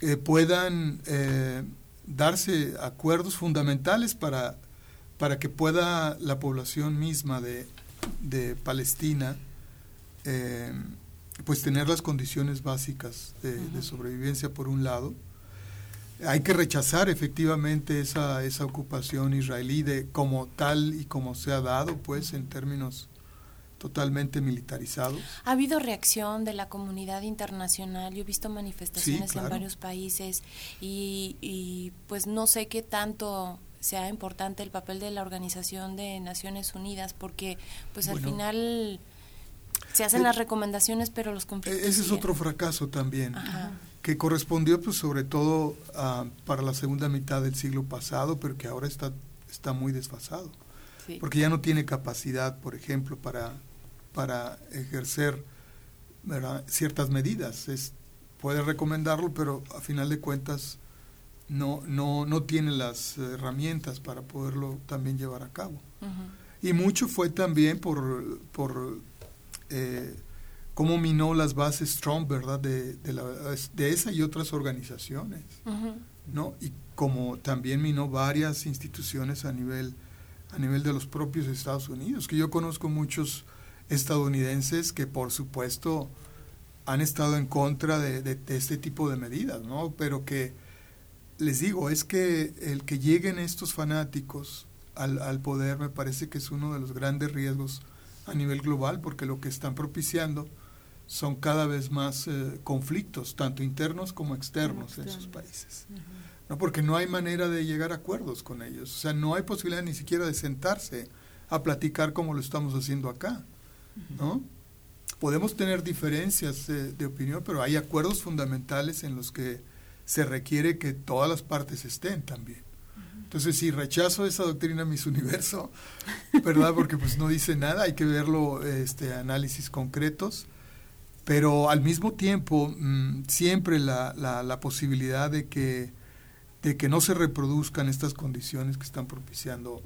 eh, puedan eh, darse acuerdos fundamentales para, para que pueda la población misma de, de Palestina eh, pues tener las condiciones básicas de, sobrevivencia por un lado. Hay que rechazar efectivamente esa, esa ocupación israelí de como tal y como se ha dado, pues en términos totalmente militarizados. ¿Ha habido reacción de la comunidad internacional? Yo he visto manifestaciones en varios países y, y, pues no sé qué tanto sea importante el papel de la Organización de Naciones Unidas porque pues al final se hacen eh, las recomendaciones, pero los conflictos. Ese es otro fracaso también, que correspondió pues sobre todo para la segunda mitad del siglo pasado, pero que ahora está, está muy desfasado. Porque ya no tiene capacidad, por ejemplo, para, para ejercer ciertas medidas. Es, puede recomendarlo, pero a final de cuentas no, no, no tiene las herramientas para poderlo también llevar a cabo. Y mucho fue también por, por eh, cómo minó las bases Trump, ¿verdad? De, de, esa y otras organizaciones, ¿no? Y como también minó varias instituciones a nivel, a nivel de los propios Estados Unidos, que yo conozco muchos estadounidenses que por supuesto han estado en contra de, de, este tipo de medidas, ¿no? Pero que les digo, es que el que lleguen estos fanáticos al, al poder me parece que es uno de los grandes riesgos a nivel global, porque lo que están propiciando son cada vez más eh, conflictos, tanto internos como externos en sus países. ¿no? Porque no hay manera de llegar a acuerdos con ellos. O sea, no hay posibilidad ni siquiera de sentarse a platicar como lo estamos haciendo acá. ¿no? Podemos tener diferencias de opinión, pero hay acuerdos fundamentales en los que se requiere que todas las partes estén también. Entonces, si rechazo esa doctrina Miss Universo, ¿verdad? Porque pues no dice nada, hay que verlo, este, análisis concretos, pero al mismo tiempo mm, siempre la, la, posibilidad de que, de que no se reproduzcan estas condiciones que están propiciando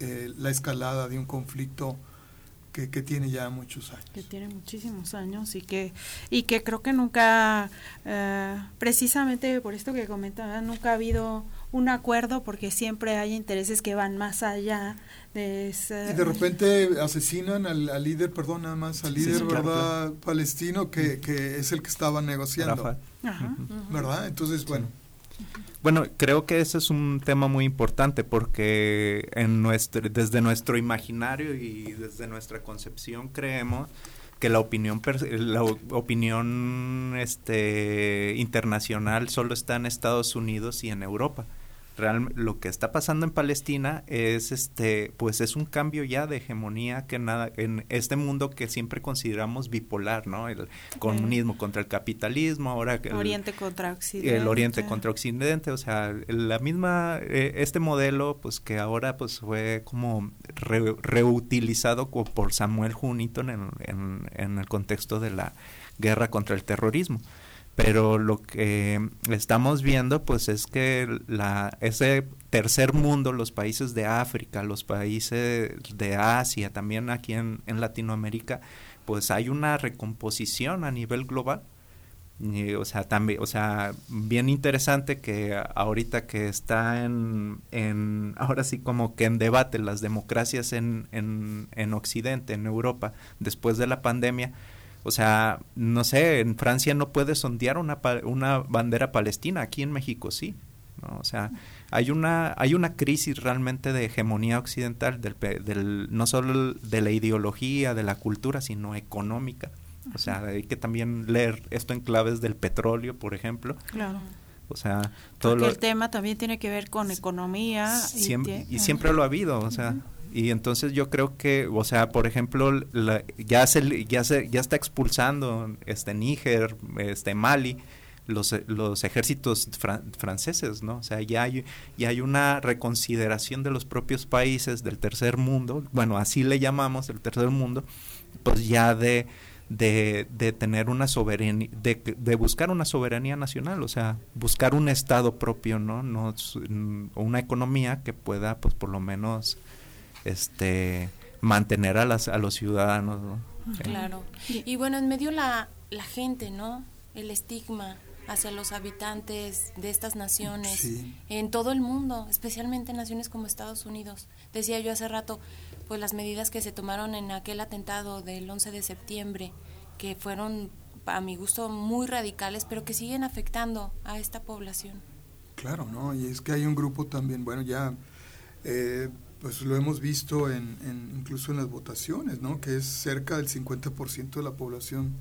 eh, la escalada de un conflicto que, que, tiene ya muchos años. Que tiene muchísimos años y que, y que creo que nunca, eh, precisamente por esto que comentaba, nunca ha habido un acuerdo porque siempre hay intereses que van más allá de ese... Y de repente asesinan al, líder, perdón, nada más, al líder, ¿verdad? Palestino que, que, es el que estaba negociando. ¿Verdad? Entonces, bueno. Bueno, creo que ese es un tema muy importante porque en nuestro, desde nuestro imaginario y desde nuestra concepción creemos que la opinión la opinión este internacional solo está en Estados Unidos y en Europa lo que está pasando en Palestina es este pues es un cambio ya de hegemonía que nada en este mundo que siempre consideramos bipolar no el comunismo contra el capitalismo ahora el oriente contra occidente. el oriente contra occidente o sea la misma eh, este modelo pues que ahora pues fue como reutilizado por Samuel Huntington en, en el contexto de la guerra contra el terrorismo pero lo que estamos viendo pues es que la, ese tercer mundo, los países de África, los países de Asia, también aquí en, Latinoamérica, pues hay una recomposición a nivel global. O sea, también, o sea, bien interesante que ahorita que está en, en, ahora sí como que en debate las democracias en, en, en Occidente, en Europa, después de la pandemia, o sea, no sé, en Francia no puede sondear una, una bandera palestina, aquí en México sí. ¿no? O sea, hay una, hay una crisis realmente de hegemonía occidental, del, del, no solo de la ideología, de la cultura, sino económica. O sea, hay que también leer esto en claves del petróleo, por ejemplo. Claro. O sea, todo Porque el tema también tiene que ver con economía. Siempre, y, siempre lo ha habido, o sea, y entonces yo creo que, o sea, por ejemplo, ya se ya se ya está expulsando este Níger, este Mali, los, los ejércitos franceses, ¿no? O sea, ya hay, ya hay una reconsideración de los propios países del tercer mundo, bueno, así le llamamos el tercer mundo, pues ya de de, de tener una soberanía, de, de, buscar una soberanía nacional, o sea, buscar un estado propio, ¿no? no una economía que pueda, pues, por lo menos, este, mantener a, las, a los ciudadanos, ¿no? Claro. Y bueno, en medio la, la gente, ¿no? El estigma hacia los habitantes de estas naciones en todo el mundo, especialmente en naciones como Estados Unidos. Decía yo hace rato, pues las medidas que se tomaron en aquel atentado del 11 de septiembre, que fueron a mi gusto muy radicales, pero que siguen afectando a esta población. Claro, ¿no? Y es que hay un grupo también, bueno, ya eh, pues lo hemos visto en, incluso en las votaciones, ¿no? Que es cerca del 50% de la población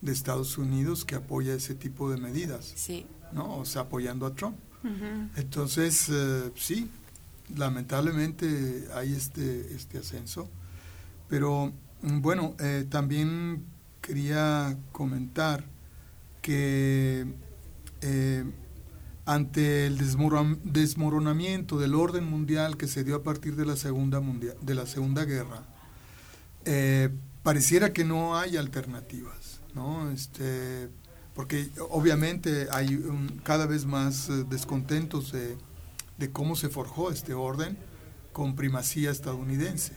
de Estados Unidos que apoya ese tipo de medidas, sí. ¿no? O sea, apoyando a Trump. Entonces, eh, sí, lamentablemente hay este, este ascenso. Pero mm, bueno, eh, también quería comentar que eh, ante el desmoronamiento del orden mundial que se dio a partir de la Segunda, de la segunda Guerra, eh, pareciera que no hay alternativas, ¿no? Este, porque obviamente hay cada vez más descontentos de de cómo se forjó este orden con primacía estadounidense,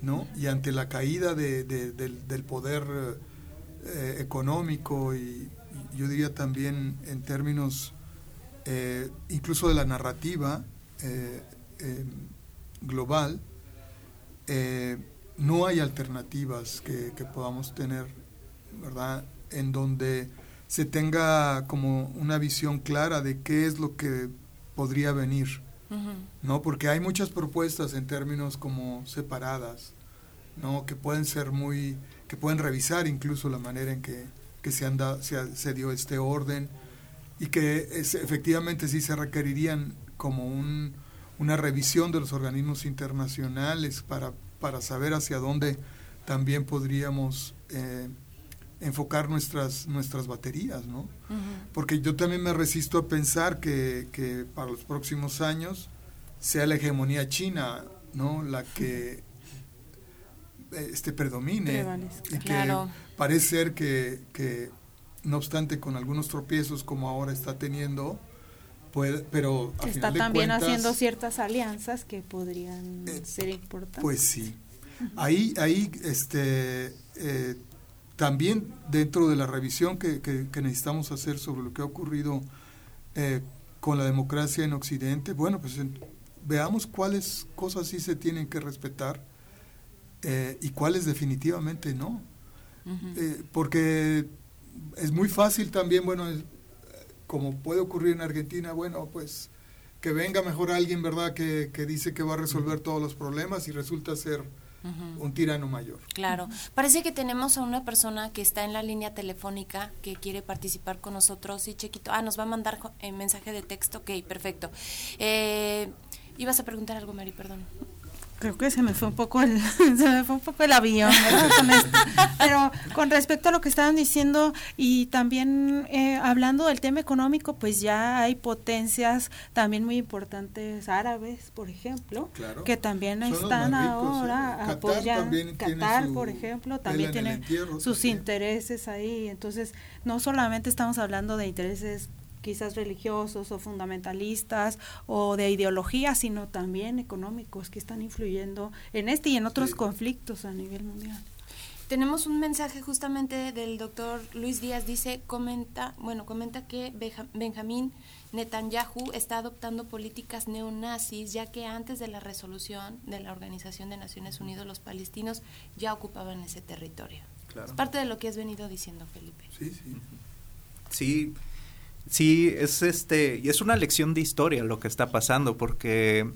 ¿no? Y ante la caída de, del, poder eh, económico y, yo diría también en términos eh, incluso de la narrativa eh, global, no hay alternativas que, que podamos tener, ¿verdad? En donde se tenga como una visión clara de qué es lo que podría venir, ¿no? Porque hay muchas propuestas en términos como separadas, ¿no? Que pueden ser muy, que pueden revisar incluso la manera en que, se, anda, se, se, dio este orden y que es, efectivamente sí se requerirían como un, una revisión de los organismos internacionales para, para saber hacia dónde también podríamos eh, enfocar nuestras, nuestras baterías, ¿no? Porque yo también me resisto a pensar que, que, para los próximos años sea la hegemonía china, ¿no? La que este predomine y que parece ser que, que, no obstante con algunos tropiezos como ahora está teniendo, puede, pero está también haciendo ciertas alianzas que podrían eh, ser importantes. Pues sí. Ahí, ahí, este, eh, también dentro de la revisión que, necesitamos hacer sobre lo que ha ocurrido eh, con la democracia en Occidente, bueno, pues veamos cuáles cosas sí se tienen que respetar y cuáles definitivamente no. Porque es muy fácil también, bueno, como puede ocurrir en Argentina, bueno, pues que venga mejor alguien, ¿verdad?, que, que dice que va a resolver todos los problemas y resulta ser un tirano mayor. Claro. Parece que tenemos a una persona que está en la línea telefónica que quiere participar con nosotros. Sí, Chequito. Ah, nos va a mandar en mensaje de texto. Ok, perfecto. Eh, ibas a preguntar algo, Mary, perdón. Creo que se me fue un poco el, se me fue un poco el avión, pero con respecto a lo que estaban diciendo y también eh, hablando del tema económico, pues ya hay potencias también muy importantes árabes, por ejemplo, que también están ahora apoyando. Qatar, por ejemplo, también tiene sus intereses ahí, entonces no solamente estamos hablando de intereses quizás religiosos o fundamentalistas o de ideología, sino también económicos que están influyendo en este y en otros conflictos a nivel mundial. Tenemos un mensaje justamente del doctor Luis Díaz, dice, comenta, bueno, comenta que Benjamín Netanyahu está adoptando políticas neonazis, ya que antes de la resolución de la Organización de Naciones Unidas, los palestinos ya ocupaban ese territorio. Es parte de lo que has venido diciendo, Felipe. Sí, sí. Sí, sí, es este, y es una lección de historia lo que está pasando, porque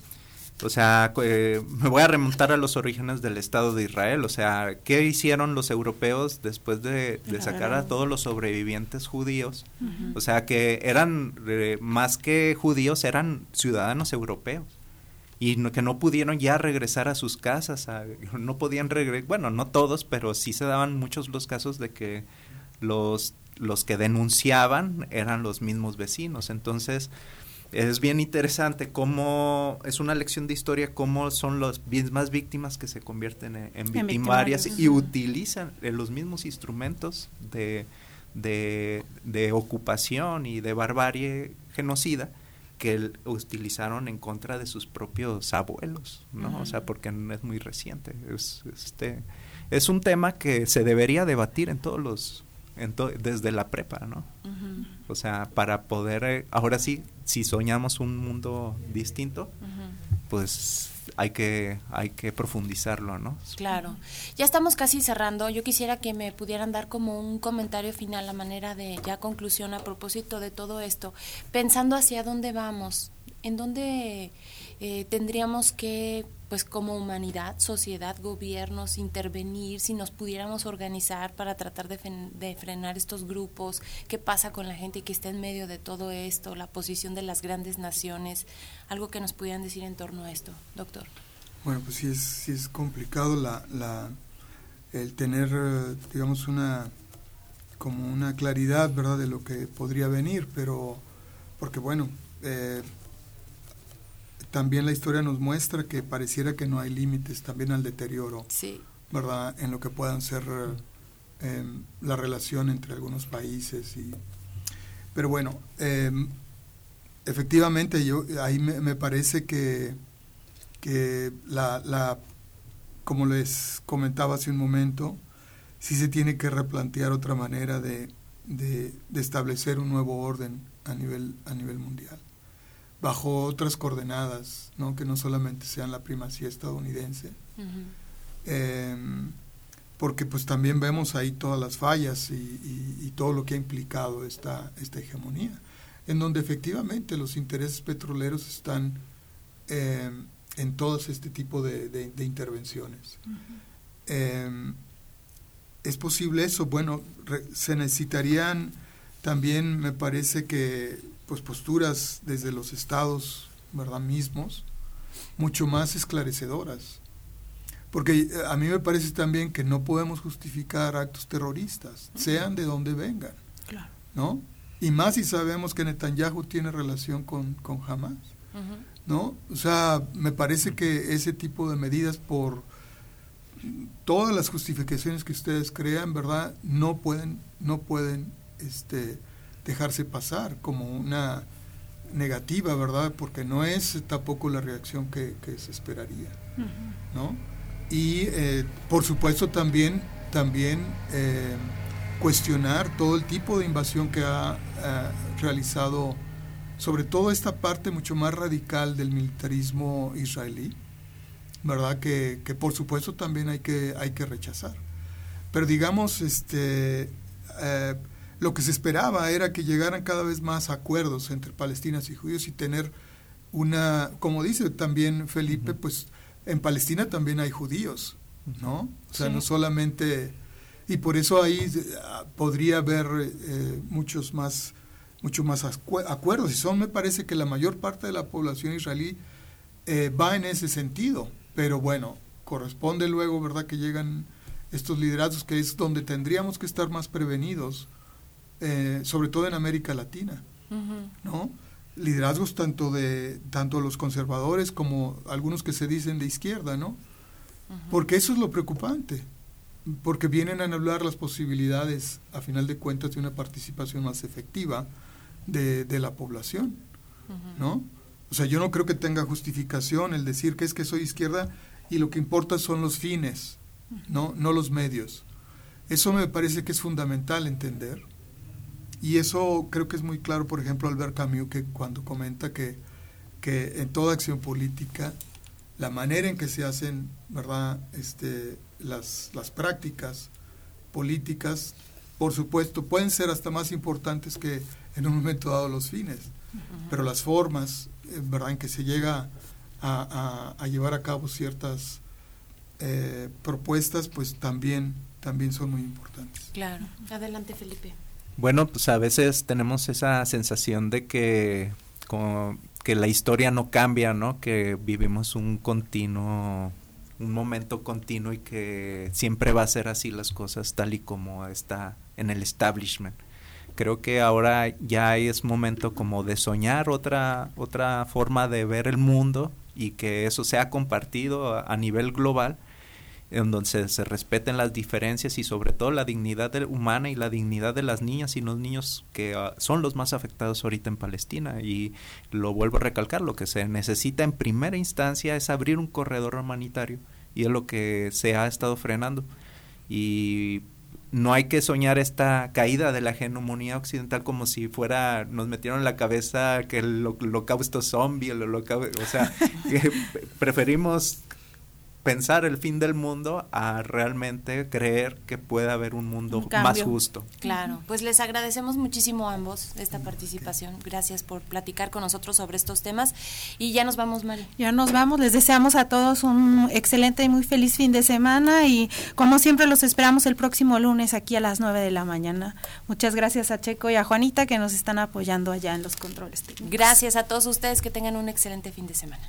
o sea, eh, me voy a remontar a los orígenes del Estado de Israel. O sea, ¿qué hicieron los europeos después de, sacar a todos los sobrevivientes judíos? O sea, que eran, eh, más que judíos, eran ciudadanos europeos. Y que no pudieron ya regresar a sus casas. no podían regresar, bueno, no todos, pero sí se daban muchos los casos de que los, los que denunciaban eran los mismos vecinos. Entonces, es bien interesante cómo es una lección de historia cómo son las mismas víctimas que se convierten en, victimarias y utilizan los mismos instrumentos de, de, ocupación y de barbarie genocida que utilizaron en contra de sus propios abuelos, ¿no? O sea, porque es muy reciente. Es, este, es un tema que se debería debatir en todos los desde la prepa, ¿no? O sea, para poder, eh, ahora sí, si soñamos un mundo distinto, pues hay que, hay que profundizarlo, ¿no? Claro. Ya estamos casi cerrando. Yo quisiera que me pudieran dar como un comentario final, a manera de ya conclusión a propósito de todo esto, pensando hacia dónde vamos, en dónde eh, tendríamos que pues como humanidad, sociedad, gobiernos, intervenir, si nos pudiéramos organizar para tratar de, frenar estos grupos, qué pasa con la gente que está en medio de todo esto, la posición de las grandes naciones, algo que nos pudieran decir en torno a esto, doctor. Bueno, pues sí es, sí es complicado la, la, el tener, digamos, una como una claridad, ¿verdad?, de lo que podría venir, pero, porque bueno, eh, también la historia nos muestra que pareciera que no hay límites también al deterioro, ¿verdad? En lo que puedan ser em, la relación entre algunos países. Y, pero bueno, em, efectivamente yo ahí me, parece que, que la, la, como les comentaba hace un momento, sí se tiene que replantear otra manera de, de, de establecer un nuevo orden a nivel, a nivel mundial bajo otras coordenadas, ¿no? que no solamente sean la primacía estadounidense. Em, porque pues también vemos ahí todas las fallas y, todo lo que ha implicado esta, esta hegemonía, en donde efectivamente los intereses petroleros están em, en todos este tipo de, intervenciones. Em, ¿Es posible eso? Bueno, se necesitarían también, me parece que pues posturas desde los estados verdad mismos mucho más esclarecedoras. Porque eh, a mí me parece también que no podemos justificar actos terroristas sean de donde vengan no y más si sabemos que Netanyahu tiene relación con, con Hamas no o sea me parece que ese tipo de medidas por todas las justificaciones que ustedes crean verdad no pueden no pueden este dejarse pasar como una negativa, ¿verdad? Porque no es tampoco la reacción que, se esperaría, ¿no? Y eh, por supuesto también, también eh, cuestionar todo el tipo de invasión que ha realizado, sobre todo esta parte mucho más radical del militarismo israelí, ¿verdad? Que, que por supuesto también hay que, hay que rechazar. Pero digamos, este, eh, lo que se esperaba era que llegaran cada vez más acuerdos entre palestinas y judíos y tener una, como dice también Felipe, pues en Palestina también hay judíos, ¿no? O sea, no solamente, y por eso ahí eh, podría haber eh, muchos más, muchos más acuerdos, y son, me parece que la mayor parte de la población israelí eh, va en ese sentido, pero bueno, corresponde luego, ¿verdad?, que llegan estos liderazgos, que es donde tendríamos que estar más prevenidos, eh, sobre todo en América Latina, ¿no? Liderazgos tanto de tanto los conservadores como algunos que se dicen de izquierda, ¿no? Porque eso es lo preocupante, porque vienen a anular las posibilidades, a final de cuentas, de una participación más efectiva de, de la población, ¿no? O sea, yo no creo que tenga justificación el decir que es que soy izquierda y lo que importa son los fines, ¿no? No los medios. Eso me parece que es fundamental entender. Y eso creo que es muy claro, por ejemplo, Albert Camus, que cuando comenta que, que en toda acción política, la manera en que se hacen ¿verdad? Este, las, las prácticas políticas, por supuesto, pueden ser hasta más importantes que en un momento dado los fines, pero las formas eh, ¿verdad? en que se llega a, a, llevar a cabo ciertas eh, propuestas, pues también, también son muy importantes. Claro. Adelante, Felipe. Bueno, pues a veces tenemos esa sensación de que, que la historia no cambia, ¿no? Que vivimos un continuo un momento continuo y que siempre va a ser así las cosas tal y como está en el establishment. Creo que ahora ya es momento como de soñar otra otra forma de ver el mundo y que eso sea compartido a, nivel global en donde se, respeten las diferencias y sobre todo la dignidad humana y la dignidad de las niñas y los niños que ah, son los más afectados ahorita en Palestina. Y lo vuelvo a recalcar, lo que se necesita en primera instancia es abrir un corredor humanitario y es lo que se ha estado frenando. Y no hay que soñar esta caída de la hegemonía occidental como si fuera, nos metieron en la cabeza que el holocausto zombie, el holocausto, o sea, preferimos pensar el fin del mundo a realmente creer que puede haber un mundo más justo. Claro, pues les agradecemos muchísimo a ambos esta participación. Gracias por platicar con nosotros sobre estos temas y ya nos vamos, Mari. Ya nos vamos, les deseamos a todos un excelente y muy feliz fin de semana y como siempre los esperamos el próximo lunes aquí a las 9 de la mañana. Muchas gracias a Checo y a Juanita que nos están apoyando allá en los controles técnicos. Gracias a todos ustedes, que tengan un excelente fin de semana.